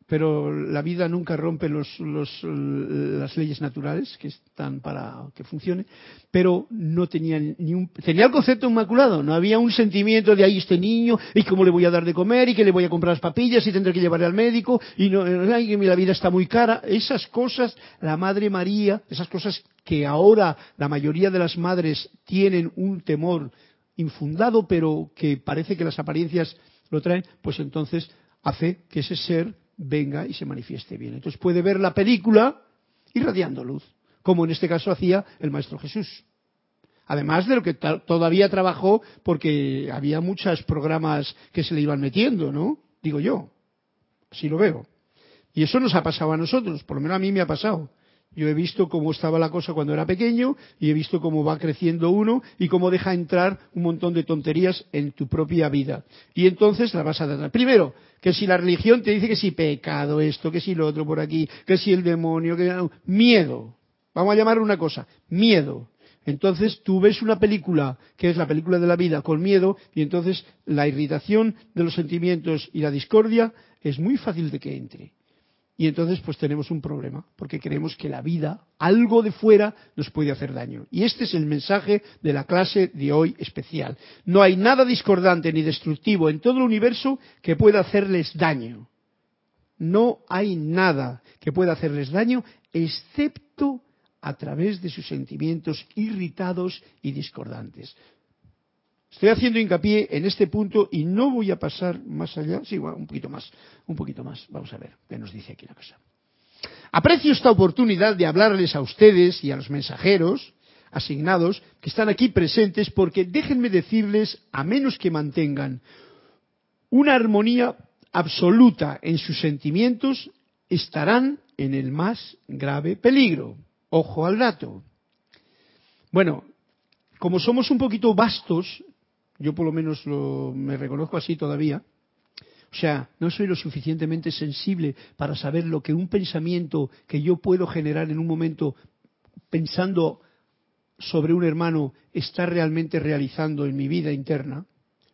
pero la vida nunca rompe las leyes naturales que están para que funcione, pero no tenía ni un, tenía el concepto inmaculado, no había un sentimiento de ahí este niño y cómo le voy a dar de comer y que le voy a comprar las papillas y tendré que llevarle al médico y no, la vida está muy cara, esas cosas, la Madre María, esas cosas que ahora la mayoría de las madres tienen un temor infundado, pero que parece que las apariencias lo traen, pues entonces hace que ese ser venga y se manifieste bien. Entonces puede ver la película irradiando luz, como en este caso hacía el Maestro Jesús. Además de lo que todavía trabajó, porque había muchos programas que se le iban metiendo, ¿no? Digo yo, así lo veo. Y eso nos ha pasado a nosotros, por lo menos a mí me ha pasado. Yo he visto cómo estaba la cosa cuando era pequeño y he visto cómo va creciendo uno y cómo deja entrar un montón de tonterías en tu propia vida. Y entonces la vas a tratar. Primero, que si la religión te dice que si pecado esto, que si lo otro por aquí, que si el demonio, que miedo. Vamos a llamar una cosa, miedo. Entonces tú ves una película que es la película de la vida con miedo y entonces la irritación de los sentimientos y la discordia es muy fácil de que entre. Y entonces pues tenemos un problema, porque creemos que la vida, algo de fuera, nos puede hacer daño. Y este es el mensaje de la clase de hoy especial. No hay nada discordante ni destructivo en todo el universo que pueda hacerles daño. No hay nada que pueda hacerles daño, excepto a través de sus sentimientos irritados y discordantes. Estoy haciendo hincapié en este punto y no voy a pasar más allá. Sí, un poquito más, un poquito más. Vamos a ver qué nos dice aquí la cosa. Aprecio esta oportunidad de hablarles a ustedes y a los mensajeros asignados que están aquí presentes porque déjenme decirles, a menos que mantengan una armonía absoluta en sus sentimientos, estarán en el más grave peligro. Ojo al dato. Bueno, como somos un poquito vastos, yo por lo menos me reconozco así todavía. O sea, no soy lo suficientemente sensible para saber lo que un pensamiento que yo puedo generar en un momento pensando sobre un hermano está realmente realizando en mi vida interna.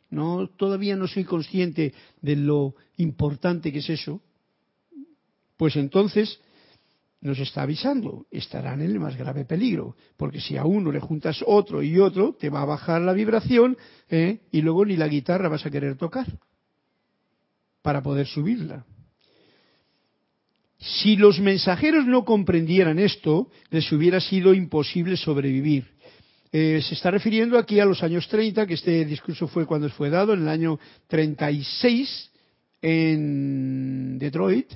No, todavía no soy consciente de lo importante que es eso. pues entonces nos está avisando, estarán en el más grave peligro, porque si a uno le juntas otro y otro, te va a bajar la vibración ¿eh? y luego ni la guitarra vas a querer tocar para poder subirla. Si los mensajeros no comprendieran esto, les hubiera sido imposible sobrevivir. Eh, se está refiriendo aquí a los años 30, que este discurso fue cuando fue dado, en el año 36, en Detroit,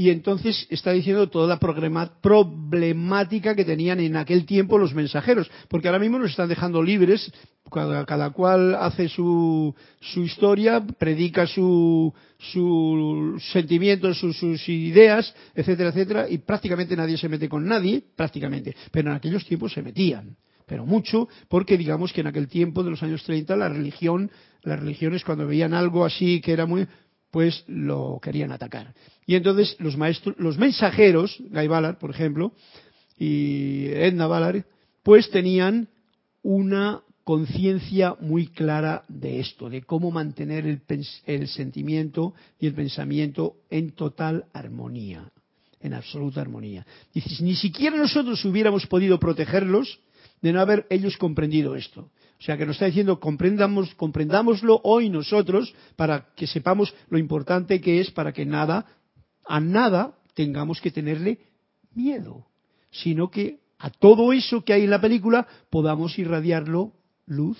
y entonces está diciendo toda la problemática que tenían en aquel tiempo los mensajeros, porque ahora mismo nos están dejando libres, cada, cual hace su, su, historia, predica sus su sentimientos, sus ideas, etcétera, etcétera, y prácticamente nadie se mete con nadie, prácticamente, pero en aquellos tiempos se metían pero mucho, porque digamos que en aquel tiempo de los años 30 la religión, las religiones cuando veían algo así que era muy, pues lo querían atacar. Y entonces los maestros, los mensajeros, Guy Ballard, por ejemplo, y Edna Ballard, pues tenían una conciencia muy clara de esto, de cómo mantener el, el, sentimiento y el pensamiento en total armonía, en absoluta armonía. Dices, ni siquiera nosotros hubiéramos podido protegerlos de no haber ellos comprendido esto. O sea, que nos está diciendo, comprendamos, comprendámoslo hoy nosotros para que sepamos lo importante que es para que nada, a nada tengamos que tenerle miedo, sino que a todo eso que hay en la película podamos irradiarlo luz,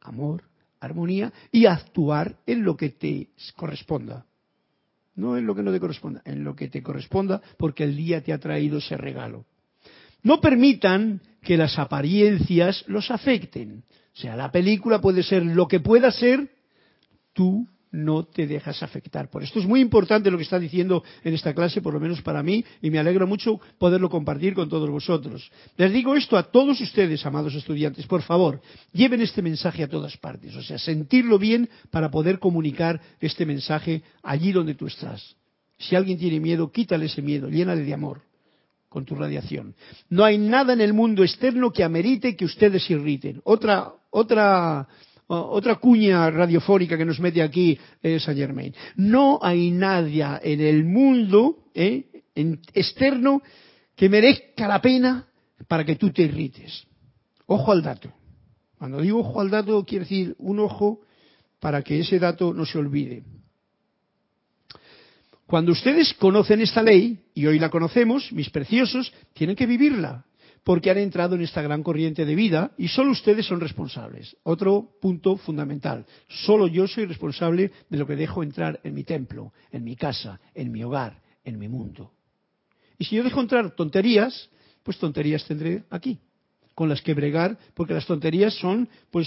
amor, armonía y actuar en lo que te corresponda. No en lo que no te corresponda, en lo que te corresponda porque el día te ha traído ese regalo. No permitan que las apariencias los afecten. O sea, la película puede ser lo que pueda ser, tú no te dejas afectar. Por esto es muy importante lo que está diciendo en esta clase, por lo menos para mí, y me alegro mucho poderlo compartir con todos vosotros. Les digo esto a todos ustedes, amados estudiantes, por favor, lleven este mensaje a todas partes, o sea, sentirlo bien para poder comunicar este mensaje allí donde tú estás. Si alguien tiene miedo, quítale ese miedo, llénale de amor con tu radiación. No hay nada en el mundo externo que amerite que ustedes irriten. Otra, otra, otra cuña radiofónica que nos mete aquí es Saint Germain. No hay nadie en el mundo ¿eh? externo que merezca la pena para que tú te irrites. Ojo al dato. Cuando digo ojo al dato, quiere decir un ojo para que ese dato no se olvide. Cuando ustedes conocen esta ley, y hoy la conocemos, mis preciosos, tienen que vivirla, porque han entrado en esta gran corriente de vida y solo ustedes son responsables. Otro punto fundamental, solo yo soy responsable de lo que dejo entrar en mi templo, en mi casa, en mi hogar, en mi mundo. Y si yo dejo entrar tonterías, pues tonterías tendré aquí, con las que bregar, porque las tonterías son, pues,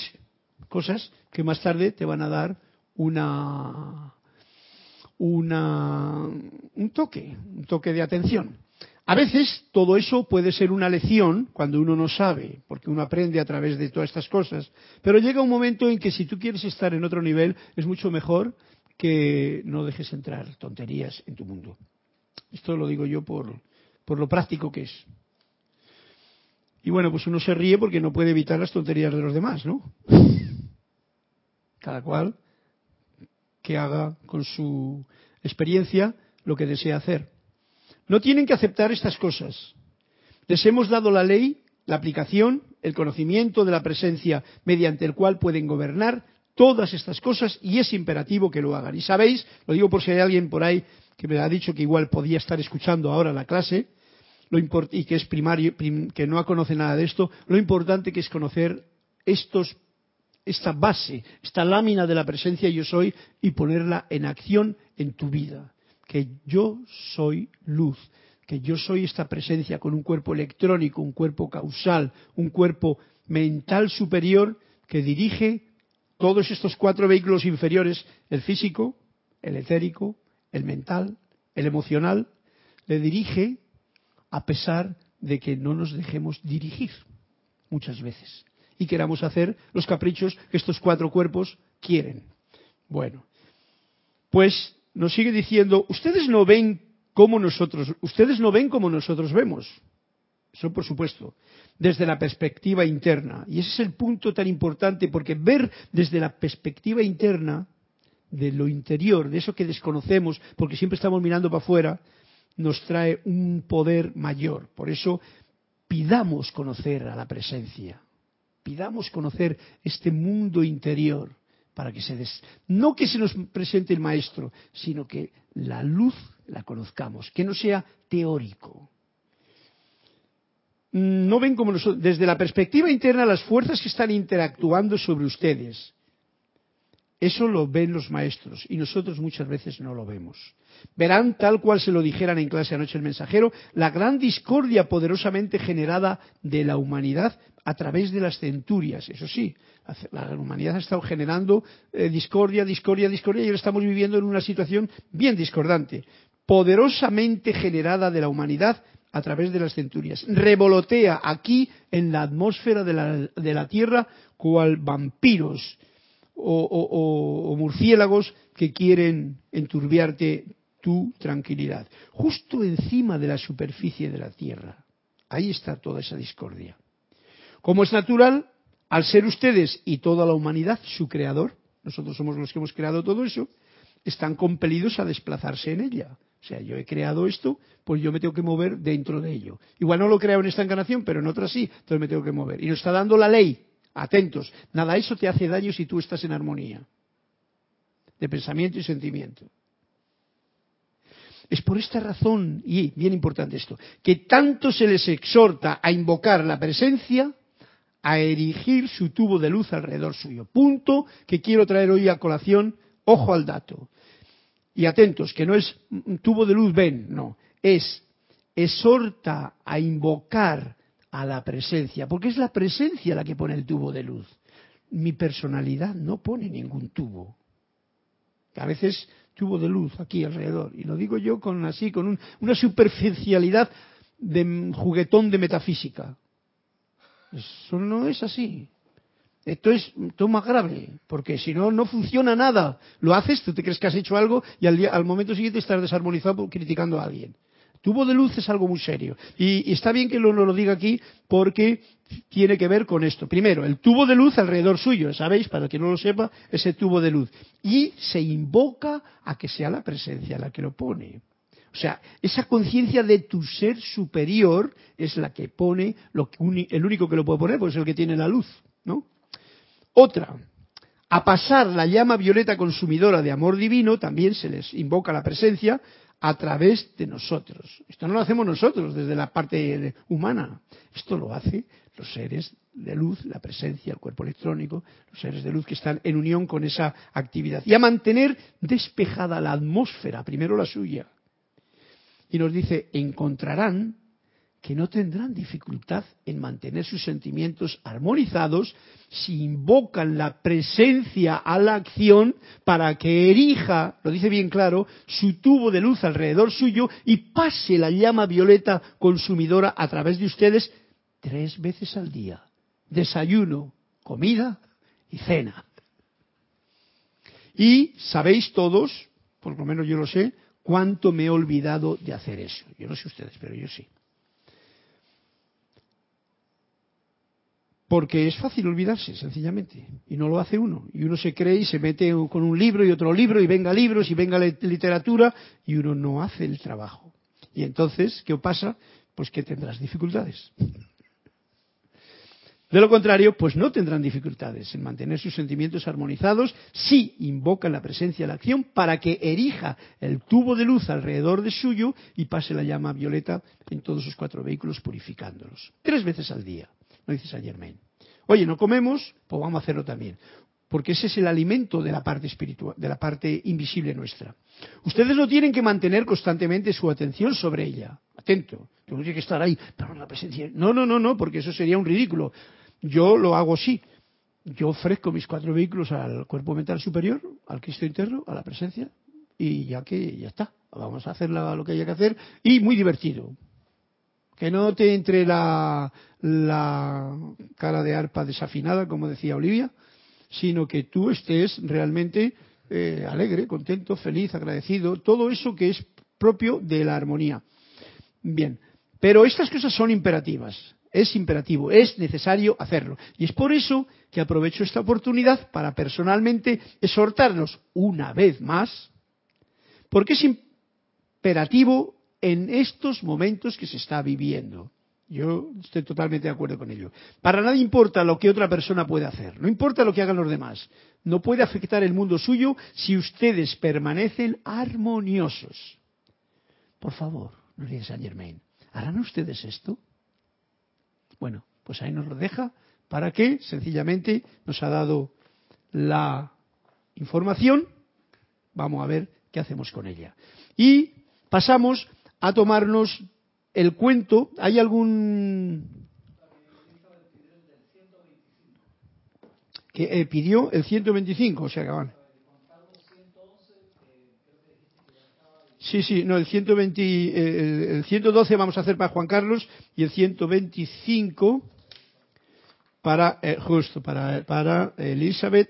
cosas que más tarde te van a dar una una, un toque, un toque de atención. A veces todo eso puede ser una lección cuando uno no sabe, porque uno aprende a través de todas estas cosas, pero llega un momento en que si tú quieres estar en otro nivel es mucho mejor que no dejes entrar tonterías en tu mundo. Esto lo digo yo por, lo práctico que es. Y bueno, pues uno se ríe porque no puede evitar las tonterías de los demás, ¿no? Cada cual que haga con su experiencia lo que desea hacer. No tienen que aceptar estas cosas. Les hemos dado la ley, la aplicación, el conocimiento de la presencia mediante el cual pueden gobernar todas estas cosas y es imperativo que lo hagan. Y sabéis, lo digo por si hay alguien por ahí que me ha dicho que igual podía estar escuchando ahora la clase y que es primario, que no conoce nada de esto, lo importante que es conocer esta base, esta lámina de la presencia yo soy y ponerla en acción en tu vida. Que yo soy luz, que yo soy esta presencia con un cuerpo electrónico, un cuerpo causal, un cuerpo mental superior que dirige todos estos cuatro vehículos inferiores, el físico, el etérico, el mental, el emocional, le dirige a pesar de que no nos dejemos dirigir muchas veces y queramos hacer los caprichos que estos cuatro cuerpos quieren. Bueno, pues nos sigue diciendo, ustedes no ven como nosotros, ustedes no ven como nosotros vemos. Eso por supuesto, desde la perspectiva interna. Y ese es el punto tan importante, porque ver desde la perspectiva interna, de lo interior, de eso que desconocemos, porque siempre estamos mirando para afuera, nos trae un poder mayor. Por eso pidamos conocer a la presencia, pidamos conocer este mundo interior para que se des... no que se nos presente el maestro, sino que la luz la conozcamos, que no sea teórico. No ven como nosotros, desde la perspectiva interna las fuerzas que están interactuando sobre ustedes. Eso lo ven los maestros y nosotros muchas veces no lo vemos. Verán, tal cual se lo dijeran en clase anoche el mensajero, la gran discordia poderosamente generada de la humanidad a través de las centurias. Eso sí, la humanidad ha estado generando eh, discordia, discordia, discordia y ahora estamos viviendo en una situación bien discordante, poderosamente generada de la humanidad a través de las centurias. Revolotea aquí en la atmósfera de la, de la Tierra cual vampiros o, murciélagos que quieren enturbiarte tu tranquilidad. Justo encima de la superficie de la Tierra. Ahí está toda esa discordia. Como es natural, al ser ustedes y toda la humanidad su creador, nosotros somos los que hemos creado todo eso, están compelidos a desplazarse en ella. O sea, yo he creado esto, pues yo me tengo que mover dentro de ello. Igual no lo creo en esta encarnación, pero en otra sí, entonces me tengo que mover. Y nos está dando la ley. Atentos, nada eso te hace daño si tú estás en armonía de pensamiento y sentimiento. Es por esta razón, y bien importante esto, que tanto se les exhorta a invocar la presencia, a erigir su tubo de luz alrededor suyo. Punto que quiero traer hoy a colación, ojo al dato. Y atentos, que no es tubo de luz, ven, no, es exhorta a invocar a la presencia, porque es la presencia la que pone el tubo de luz. Mi personalidad no pone ningún tubo. A veces tubo de luz aquí alrededor, y lo digo yo con así, con una superficialidad de juguetón de metafísica. Eso no es así. Esto es todo más grave, porque si no, no funciona nada. Lo haces, tú te crees que has hecho algo y al, al momento siguiente estás desarmonizado criticando a alguien. Tubo de luz es algo muy serio. Y, está bien que lo, lo diga aquí porque tiene que ver con esto. Primero, el tubo de luz alrededor suyo, ¿sabéis? Para que no lo sepa, ese tubo de luz. Y se invoca a que sea la presencia la que lo pone. O sea, esa conciencia de tu ser superior es la que pone, lo que, el único que lo puede poner, pues es el que tiene la luz, ¿no? Otra, a pasar la llama violeta consumidora de amor divino, también se les invoca la presencia, a través de nosotros. Esto no lo hacemos nosotros desde la parte humana. Esto lo hacen los seres de luz, la presencia, el cuerpo electrónico, los seres de luz que están en unión con esa actividad. Y a mantener despejada la atmósfera, primero la suya. Y nos dice, encontrarán que no tendrán dificultad en mantener sus sentimientos armonizados si invocan la presencia a la acción para que erija, lo dice bien claro, su tubo de luz alrededor suyo y pase la llama violeta consumidora a través de ustedes tres veces al día. Desayuno, comida y cena. Y sabéis todos, por lo menos yo lo sé, cuánto me he olvidado de hacer eso. Yo no sé ustedes, pero yo sí. Porque es fácil olvidarse, sencillamente, y no lo hace uno. Y uno se cree y se mete con un libro y otro libro, y venga libros y venga literatura, y uno no hace el trabajo. Y entonces, ¿qué pasa? Pues que tendrás dificultades. De lo contrario, pues no tendrán dificultades en mantener sus sentimientos armonizados si invocan la presencia de la acción para que erija el tubo de luz alrededor de suyo y pase la llama violeta en todos sus cuatro vehículos purificándolos. Tres veces al día no dice Saint Germain. Oye, no comemos, pues vamos a hacerlo también. Porque ese es el alimento de la parte espiritual, de la parte invisible nuestra. Ustedes no tienen que mantener constantemente su atención sobre ella. Atento. No tiene que estar ahí, pero la presencia. No, no, no, no, porque eso sería un ridículo. Yo lo hago así. Yo ofrezco mis cuatro vehículos al cuerpo mental superior, al Cristo interno, a la presencia, y ya que ya está. Vamos a hacer lo que haya que hacer. Y muy divertido que no te entre la, cara de arpa desafinada, como decía Olivia, sino que tú estés realmente eh, alegre, contento, feliz, agradecido, todo eso que es propio de la armonía. Bien, pero estas cosas son imperativas, es imperativo, es necesario hacerlo. Y es por eso que aprovecho esta oportunidad para personalmente exhortarnos una vez más, porque es imperativo en estos momentos que se está viviendo. Yo estoy totalmente de acuerdo con ello. Para nadie importa lo que otra persona puede hacer, no importa lo que hagan los demás. No puede afectar el mundo suyo si ustedes permanecen armoniosos. Por favor, no diga Saint Germain, ¿harán ustedes esto? Bueno, pues ahí nos lo deja para que sencillamente nos ha dado la información. Vamos a ver qué hacemos con ella. Y pasamos a tomarnos el cuento, ¿hay algún que eh, pidió el 125, o sea que van. Sí, sí, no, el, 120, eh, el 112 vamos a hacer para Juan Carlos y el 125 para, eh, justo, para, para Elizabeth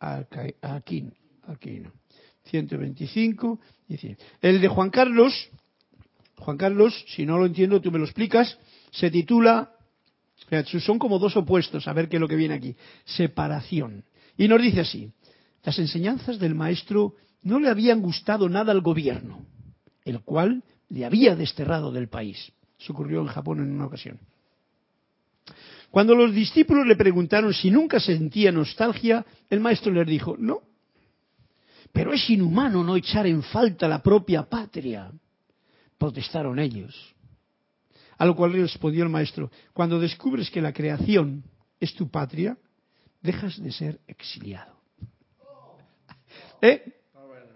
Aquino. Aquino. 125 y 100. El de Juan Carlos Juan Carlos, si no lo entiendo, tú me lo explicas, se titula, son como dos opuestos, a ver qué es lo que viene aquí, separación. Y nos dice así, las enseñanzas del maestro no le habían gustado nada al gobierno, el cual le había desterrado del país. Eso ocurrió en Japón en una ocasión. Cuando los discípulos le preguntaron si nunca sentía nostalgia, el maestro les dijo, no, pero es inhumano no echar en falta la propia patria protestaron ellos. A lo cual respondió el maestro, cuando descubres que la creación es tu patria, dejas de ser exiliado. ¿Eh?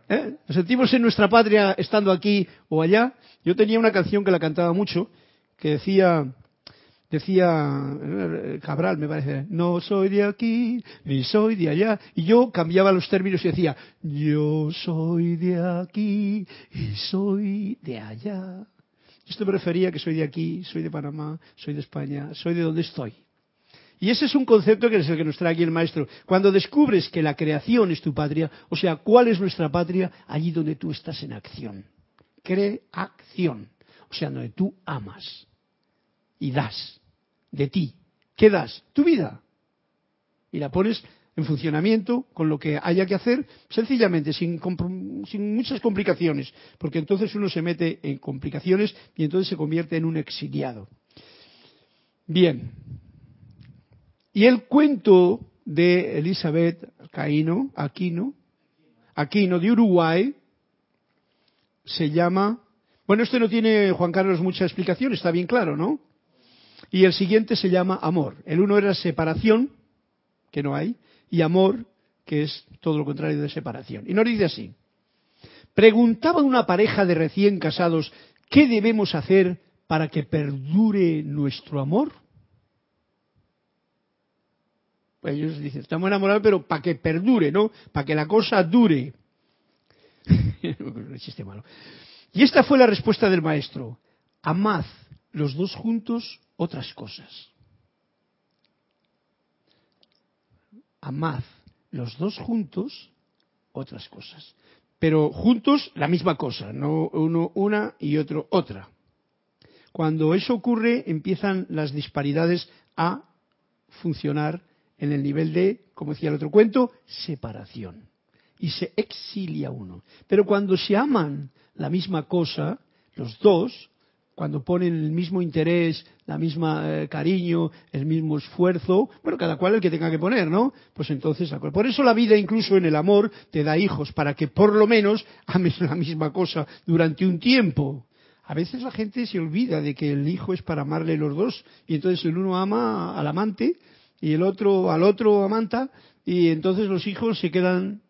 ¿Eh? Nos sentimos en nuestra patria estando aquí o allá. Yo tenía una canción que la cantaba mucho, que decía, decía eh, Cabral, me parece, no soy de aquí, ni soy de allá. Y yo cambiaba los términos y decía, yo soy de aquí y soy de allá. Esto me refería a que soy de aquí, soy de Panamá, soy de España, soy de donde estoy. Y ese es un concepto que es el que nos trae aquí el maestro. Cuando descubres que la creación es tu patria, o sea, ¿cuál es nuestra patria? Allí donde tú estás en acción. Creación. O sea, donde tú amas y das de ti. ¿Qué das? Tu vida. Y la pones en funcionamiento con lo que haya que hacer, sencillamente, sin, sin, muchas complicaciones, porque entonces uno se mete en complicaciones y entonces se convierte en un exiliado. Bien. Y el cuento de Elizabeth Caino, Aquino, Aquino de Uruguay, se llama, bueno, este no tiene Juan Carlos mucha explicación, está bien claro, ¿no? Y el siguiente se llama amor. El uno era separación, que no hay, y amor, que es todo lo contrario de separación. Y nos dice así, preguntaba una pareja de recién casados, ¿qué debemos hacer para que perdure nuestro amor? Pues ellos dicen, estamos enamorados, pero para que perdure, ¿no? Para que la cosa dure. chiste malo. Y esta fue la respuesta del maestro. Amad los dos juntos otras cosas. Amad los dos juntos otras cosas. Pero juntos la misma cosa, no uno una y otro otra. Cuando eso ocurre empiezan las disparidades a funcionar en el nivel de, como decía el otro cuento, separación. Y se exilia uno. Pero cuando se aman la misma cosa, los dos, cuando ponen el mismo interés, la misma eh, cariño, el mismo esfuerzo, bueno, cada cual el que tenga que poner, ¿no? Pues entonces, por eso la vida incluso en el amor te da hijos, para que por lo menos ames la misma cosa durante un tiempo. A veces la gente se olvida de que el hijo es para amarle los dos, y entonces el uno ama al amante y el otro al otro amanta, y entonces los hijos se quedan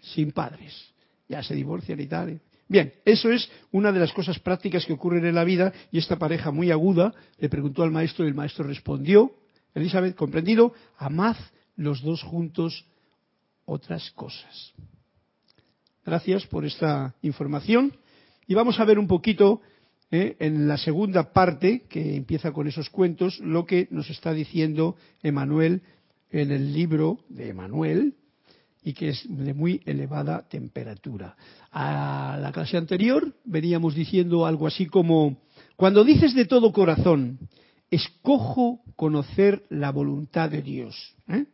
sin padres. Ya se divorcian y tal. Bien, eso es una de las cosas prácticas que ocurren en la vida y esta pareja muy aguda le preguntó al maestro y el maestro respondió, Elizabeth, comprendido, amad los dos juntos otras cosas. Gracias por esta información y vamos a ver un poquito eh, en la segunda parte, que empieza con esos cuentos, lo que nos está diciendo Emanuel en el libro de Emanuel, y que es de muy elevada temperatura. A la clase anterior veníamos diciendo algo así como, cuando dices de todo corazón, escojo conocer la voluntad de Dios. ¿eh?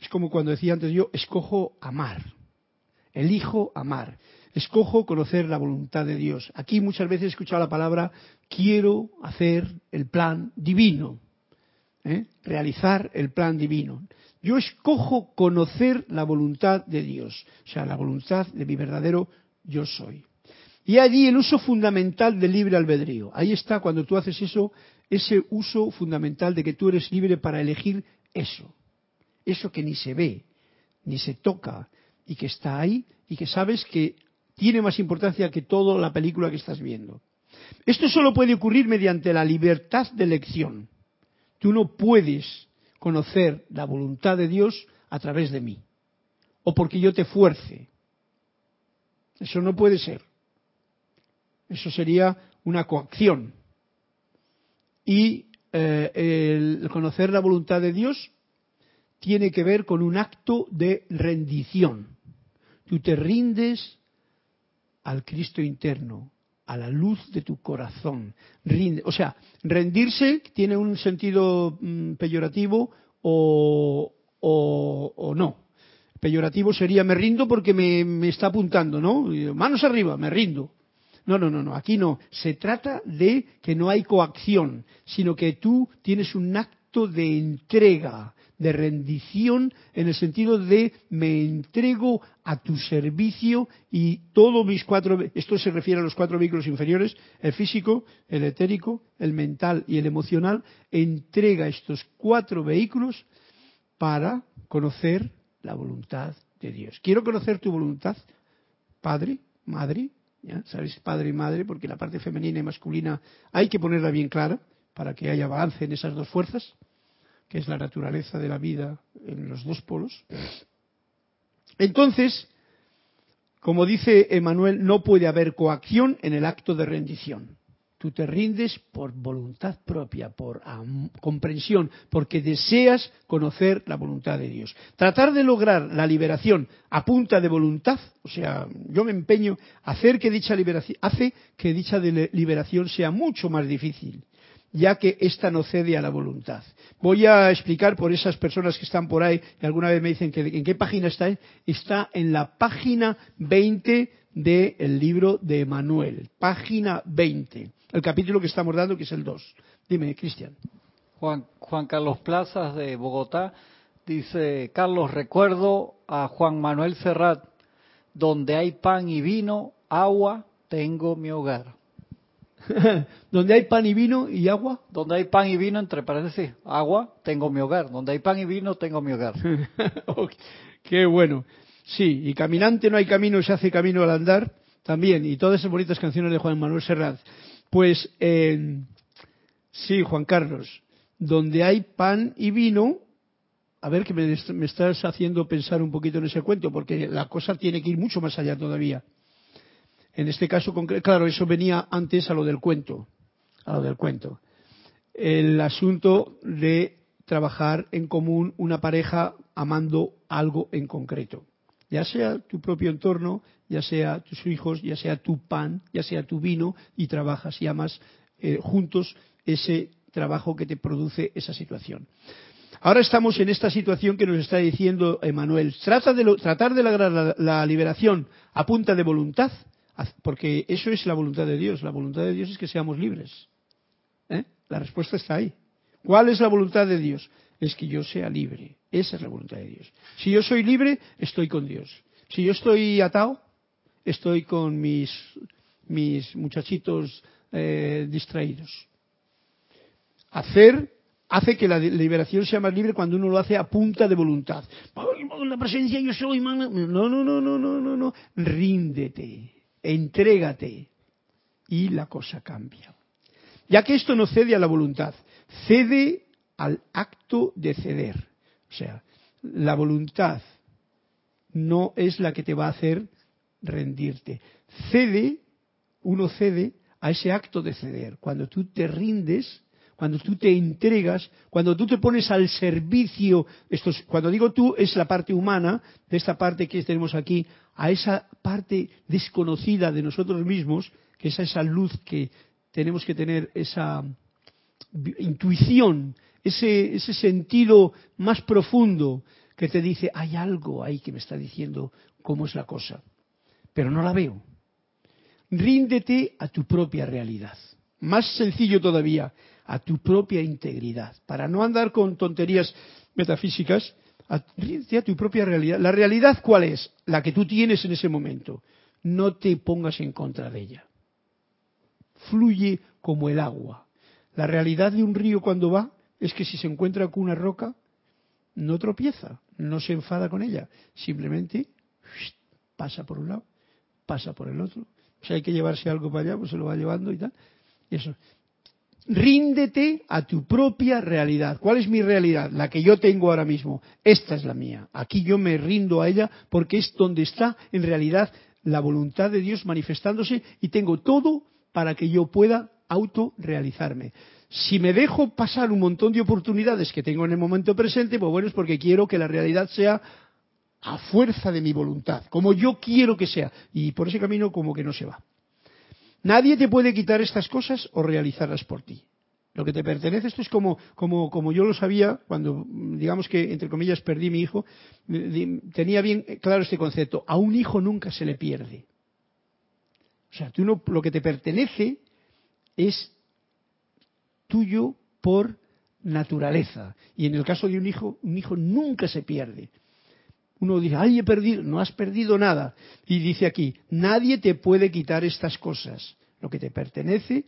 Es como cuando decía antes yo, escojo amar, elijo amar. escojo conocer la voluntad de Dios. Aquí muchas veces he escuchado la palabra quiero hacer el plan divino, ¿eh? realizar el plan divino. Yo escojo conocer la voluntad de Dios, o sea, la voluntad de mi verdadero yo soy. Y allí el uso fundamental del libre albedrío. Ahí está cuando tú haces eso, ese uso fundamental de que tú eres libre para elegir eso. Eso que ni se ve, ni se toca, y que está ahí, y que sabes que tiene más importancia que toda la película que estás viendo. Esto solo puede ocurrir mediante la libertad de elección. Tú no puedes conocer la voluntad de Dios a través de mí, o porque yo te fuerce. Eso no puede ser. Eso sería una coacción. Y eh, el conocer la voluntad de Dios tiene que ver con un acto de rendición. Tú te rindes al Cristo interno, a la luz de tu corazón. O sea, rendirse tiene un sentido mm, peyorativo o, o, no. Peyorativo sería me rindo porque me, me está apuntando, ¿no? Manos arriba, me rindo. No, no, no, no, aquí no. Se trata de que no hay coacción, sino que tú tienes un acto de entrega, de rendición, en el sentido de me entrego a tu servicio y todos mis cuatro, esto se refiere a los cuatro vehículos inferiores, el físico, el etérico, el mental y el emocional, entrega estos cuatro vehículos para conocer la voluntad de Dios. Quiero conocer tu voluntad, Padre, Madre, ¿ya? ¿Sabes? Padre y madre, porque la parte femenina y masculina hay que ponerla bien clara para que haya avance en esas dos fuerzas, que es la naturaleza de la vida en los dos polos. Entonces, como dice Emanuel, no puede haber coacción en el acto de rendición. Tú te rindes por voluntad propia, por comprensión, porque deseas conocer la voluntad de Dios. Tratar de lograr la liberación a punta de voluntad, o sea, yo me empeño hacer que dicha hace que dicha liberación sea mucho más difícil, ya que ésta no cede a la voluntad. Voy a explicar por esas personas que están por ahí, y alguna vez me dicen que en qué página está, está en la página 20 del libro de Emanuel, página 20 el capítulo que estamos dando, que es el 2. Dime, Cristian. Juan, Juan Carlos Plazas de Bogotá dice, Carlos, recuerdo a Juan Manuel Serrat, donde hay pan y vino, agua, tengo mi hogar. donde hay pan y vino y agua. Donde hay pan y vino, entre paréntesis, agua, tengo mi hogar. Donde hay pan y vino, tengo mi hogar. Qué bueno. Sí, y caminante no hay camino, se hace camino al andar también. Y todas esas bonitas canciones de Juan Manuel Serrat. Pues sí, Juan Carlos, donde hay pan y vino, a ver que me, estás haciendo pensar un poquito en ese cuento, porque la cosa tiene que ir mucho más allá todavía. En este caso, claro, eso venía antes a lo del cuento, a lo del cuento. El asunto de trabajar en común una pareja amando algo en concreto, ya sea tu propio entorno, ya sea tus hijos, ya sea tu pan, ya sea tu vino, y trabajas y amas eh, juntos ese trabajo que te produce esa situación. Ahora estamos en esta situación que nos está diciendo Emanuel. Trata tratar de lograr la, liberación a punta de voluntad, porque eso es la voluntad de Dios. La voluntad de Dios es que seamos libres. ¿Eh? La respuesta está ahí. ¿Cuál es la voluntad de Dios? Es que yo sea libre. Esa es la voluntad de Dios. Si yo soy libre, estoy con Dios. Si yo estoy atado, estoy con mis, mis muchachitos eh, distraídos. Hacer hace que la liberación sea más libre cuando uno lo hace a punta de voluntad. La presencia yo soy, no, no, no, no, no, no, no. Ríndete, entrégate y la cosa cambia. Ya que esto no cede a la voluntad, cede al acto de ceder. O sea, la voluntad no es la que te va a hacer rendirte. Cede, uno cede a ese acto de ceder. Cuando tú te rindes, cuando tú te entregas, cuando tú te pones al servicio, esto cuando digo tú es la parte humana, de esta parte que tenemos aquí, a esa parte desconocida de nosotros mismos, que es esa luz que tenemos que tener, esa intuición, ese, ese sentido más profundo que te dice, hay algo ahí que me está diciendo cómo es la cosa. pero no la veo. Ríndete a tu propia realidad. Más sencillo todavía, a tu propia integridad. Para no andar con tonterías metafísicas, a tu propia realidad. ¿La realidad cuál es? La que tú tienes en ese momento. No te pongas en contra de ella. Fluye como el agua. La realidad de un río cuando va es que si se encuentra con una roca, no tropieza, no se enfada con ella, simplemente pasa por un lado, pasa por el otro. Si hay que llevarse algo para allá, pues se lo va llevando y tal. eso. Ríndete a tu propia realidad. ¿Cuál es mi realidad? La que yo tengo ahora mismo. Esta es la mía. Aquí yo me rindo a ella porque es donde está en realidad la voluntad de Dios manifestándose y tengo todo para que yo pueda autorrealizarme. Si me dejo pasar un montón de oportunidades que tengo en el momento presente, pues bueno, es porque quiero que la realidad sea a fuerza de mi voluntad, como yo quiero que sea. Y por ese camino como que no se va. Nadie te puede quitar estas cosas o realizarlas por ti. Lo que te pertenece, esto es como, como, como yo lo sabía cuando, digamos que, entre comillas, perdí mi hijo, tenía bien claro este concepto. A un hijo nunca se le pierde. O sea, tú no, lo que te pertenece es tuyo por naturaleza. Y en el caso de un hijo, un hijo nunca se pierde. Uno dice, ay, he perdido, no has perdido nada. Y dice aquí, nadie te puede quitar estas cosas. Lo que te pertenece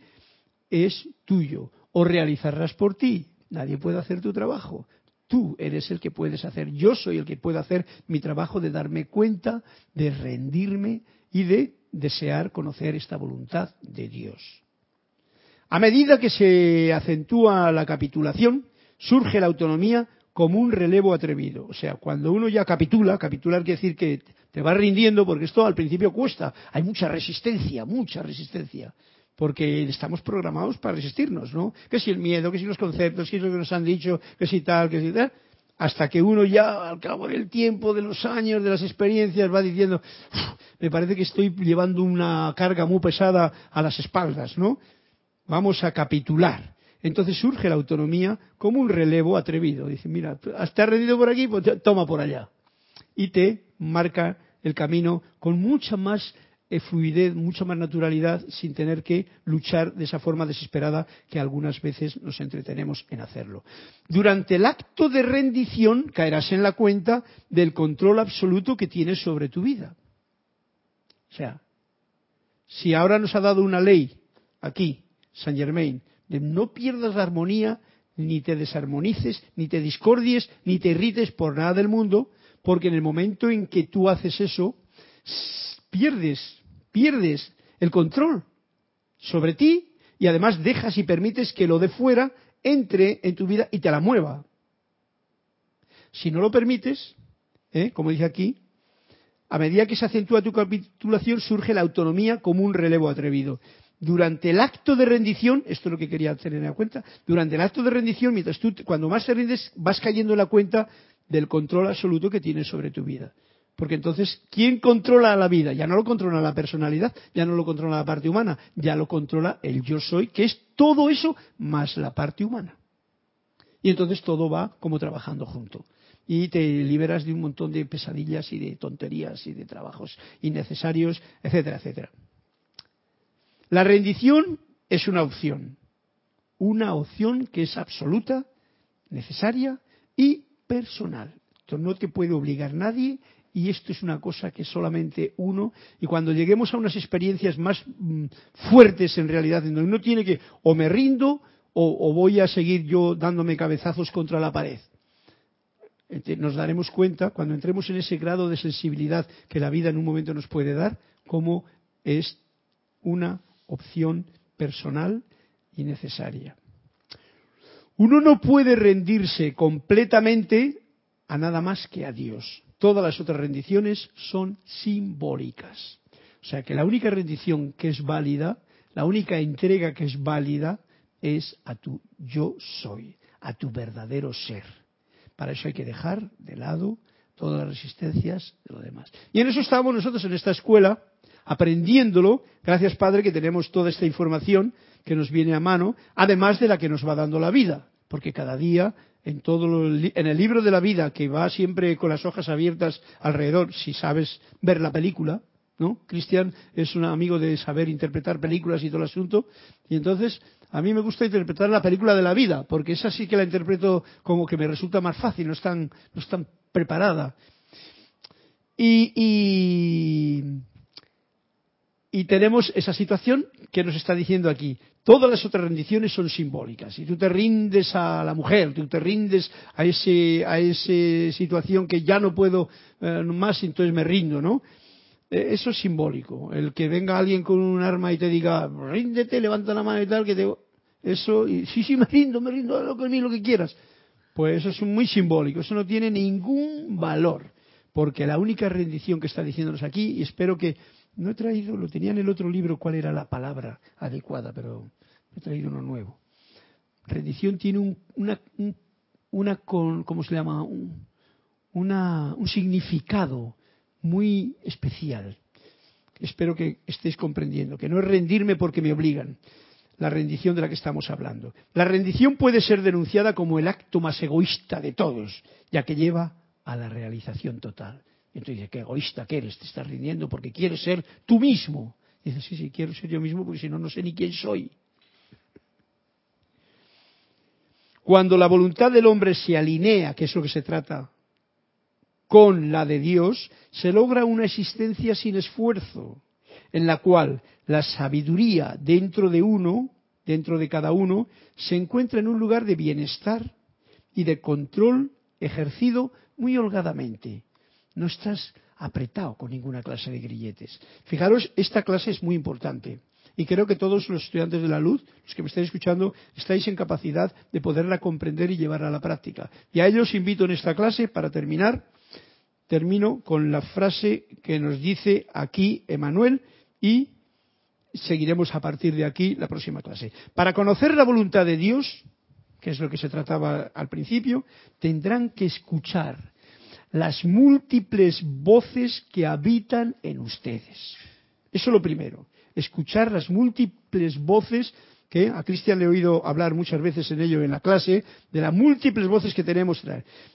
es tuyo. O realizarlas por ti. Nadie puede hacer tu trabajo. Tú eres el que puedes hacer. Yo soy el que puedo hacer mi trabajo de darme cuenta, de rendirme y de desear conocer esta voluntad de Dios. A medida que se acentúa la capitulación, surge la autonomía como un relevo atrevido. O sea, cuando uno ya capitula, capitular quiere decir que te va rindiendo, porque esto al principio cuesta. Hay mucha resistencia, mucha resistencia. Porque estamos programados para resistirnos, ¿no? Que si el miedo, que si los conceptos, que si lo que nos han dicho, que si tal, que si tal. Hasta que uno ya, al cabo del tiempo, de los años, de las experiencias, va diciendo, me parece que estoy llevando una carga muy pesada a las espaldas, ¿no? vamos a capitular. Entonces surge la autonomía como un relevo atrevido. Dice, mira, has rendido por aquí, pues toma por allá. Y te marca el camino con mucha más eh, fluidez, mucha más naturalidad, sin tener que luchar de esa forma desesperada que algunas veces nos entretenemos en hacerlo. Durante el acto de rendición caerás en la cuenta del control absoluto que tienes sobre tu vida. O sea, si ahora nos ha dado una ley aquí Saint Germain, de no pierdas la armonía, ni te desarmonices, ni te discordies, ni te irrites por nada del mundo, porque en el momento en que tú haces eso, pierdes, pierdes el control sobre ti y además dejas y permites que lo de fuera entre en tu vida y te la mueva. Si no lo permites, ¿eh? como dice aquí, a medida que se acentúa tu capitulación surge la autonomía como un relevo atrevido durante el acto de rendición, esto es lo que quería tener en cuenta, durante el acto de rendición, mientras tú, cuando más te rindes, vas cayendo en la cuenta del control absoluto que tienes sobre tu vida. Porque entonces, ¿quién controla la vida? Ya no lo controla la personalidad, ya no lo controla la parte humana, ya lo controla el yo soy, que es todo eso más la parte humana. Y entonces todo va como trabajando junto. Y te liberas de un montón de pesadillas y de tonterías y de trabajos innecesarios, etcétera, etcétera. La rendición es una opción, una opción que es absoluta, necesaria y personal. Esto no te puede obligar nadie y esto es una cosa que solamente uno, y cuando lleguemos a unas experiencias más mm, fuertes en realidad, en donde uno tiene que o me rindo o, o voy a seguir yo dándome cabezazos contra la pared. Nos daremos cuenta, cuando entremos en ese grado de sensibilidad que la vida en un momento nos puede dar, cómo es una opción personal y necesaria. Uno no puede rendirse completamente a nada más que a Dios. Todas las otras rendiciones son simbólicas. O sea que la única rendición que es válida, la única entrega que es válida, es a tu yo soy, a tu verdadero ser. Para eso hay que dejar de lado todas las resistencias de lo demás. Y en eso estamos nosotros en esta escuela, aprendiéndolo. Gracias, Padre, que tenemos toda esta información que nos viene a mano, además de la que nos va dando la vida, porque cada día en todo en el libro de la vida que va siempre con las hojas abiertas alrededor, si sabes ver la película, ¿no? Cristian es un amigo de saber interpretar películas y todo el asunto, y entonces a mí me gusta interpretar la película de la vida, porque esa sí que la interpreto como que me resulta más fácil, no es tan, no es preparada. Y, y tenemos esa situación que nos está diciendo aquí. Todas las otras rendiciones son simbólicas. Y tú te rindes a la mujer, tú te rindes a ese, a esa situación que ya no puedo eh, más, entonces me rindo, ¿no? Eh, eso es simbólico. El que venga alguien con un arma y te diga, ríndete, levanta la mano y tal, que te... Eso, y sí, sí, me rindo, me rindo, lo que, lo que quieras. Pues eso es muy simbólico, eso no tiene ningún valor. Porque la única rendición que está diciéndonos aquí, y espero que no he traído, lo tenía en el otro libro cuál era la palabra adecuada, pero he traído uno nuevo. Rendición tiene un, una, una con, ¿cómo se llama? Un, una, un significado muy especial. Espero que estéis comprendiendo, que no es rendirme porque me obligan, la rendición de la que estamos hablando. La rendición puede ser denunciada como el acto más egoísta de todos, ya que lleva a la realización total. Entonces dice, qué egoísta que eres, te estás rindiendo porque quieres ser tú mismo. dice, sí, sí, quiero ser yo mismo porque si no, no sé ni quién soy. Cuando la voluntad del hombre se alinea, que es lo que se trata, con la de Dios, se logra una existencia sin esfuerzo, en la cual la sabiduría dentro de uno, dentro de cada uno, se encuentra en un lugar de bienestar y de control ejercido muy holgadamente, no estás apretado con ninguna clase de grilletes. Fijaros, esta clase es muy importante. Y creo que todos los estudiantes de la luz, los que me estén escuchando, estáis en capacidad de poderla comprender y llevarla a la práctica. Y a ellos invito en esta clase, para terminar, termino con la frase que nos dice aquí Emanuel y seguiremos a partir de aquí la próxima clase. Para conocer la voluntad de Dios, que es lo que se trataba al principio, tendrán que escuchar las múltiples voces que habitan en ustedes. Eso es lo primero, escuchar las múltiples voces que a Cristian le he oído hablar muchas veces en ello en la clase, de las múltiples voces que tenemos.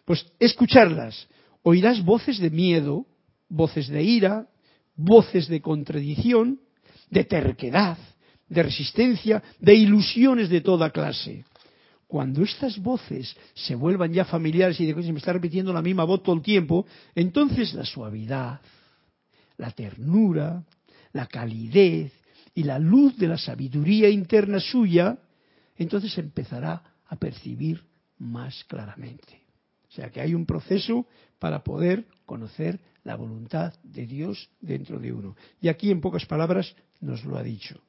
Pues escucharlas. Oirás voces de miedo, voces de ira, voces de contradicción, de terquedad, de resistencia, de ilusiones de toda clase. Cuando estas voces se vuelvan ya familiares y de que se me está repitiendo la misma voz todo el tiempo, entonces la suavidad, la ternura, la calidez y la luz de la sabiduría interna suya, entonces empezará a percibir más claramente. O sea que hay un proceso para poder conocer la voluntad de Dios dentro de uno. Y aquí, en pocas palabras, nos lo ha dicho.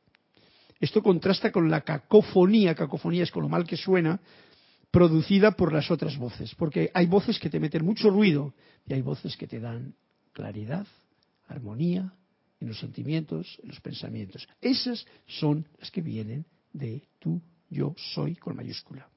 Esto contrasta con la cacofonía, cacofonía es con lo mal que suena, producida por las otras voces, porque hay voces que te meten mucho ruido y hay voces que te dan claridad, armonía en los sentimientos, en los pensamientos. Esas son las que vienen de tú, yo soy con mayúscula.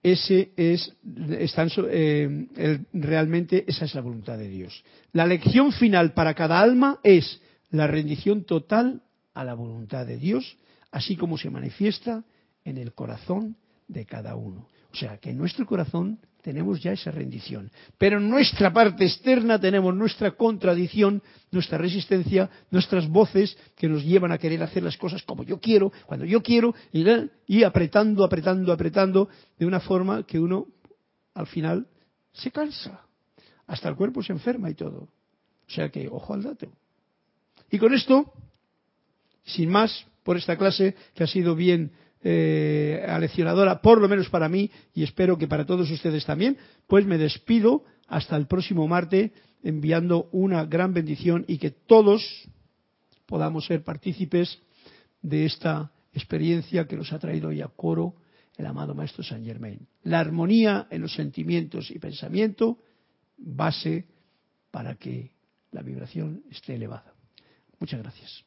Ese es, eh, realmente esa es la voluntad de Dios. La lección final para cada alma es la rendición total a la voluntad de Dios, así como se manifiesta en el corazón de cada uno. O sea, que en nuestro corazón tenemos ya esa rendición, pero en nuestra parte externa tenemos nuestra contradicción, nuestra resistencia, nuestras voces que nos llevan a querer hacer las cosas como yo quiero, cuando yo quiero, y, apretando, apretando, apretando, de una forma que uno al final se cansa. Hasta el cuerpo se enferma y todo. O sea que, ojo al dato. Y con esto sin más, por esta clase que ha sido bien eh, aleccionadora, por lo menos para mí, y espero que para todos ustedes también, pues me despido hasta el próximo martes enviando una gran bendición y que todos podamos ser partícipes de esta experiencia que nos ha traído hoy a coro el amado Maestro Saint Germain. La armonía en los sentimientos y pensamiento, base para que la vibración esté elevada. Muchas gracias.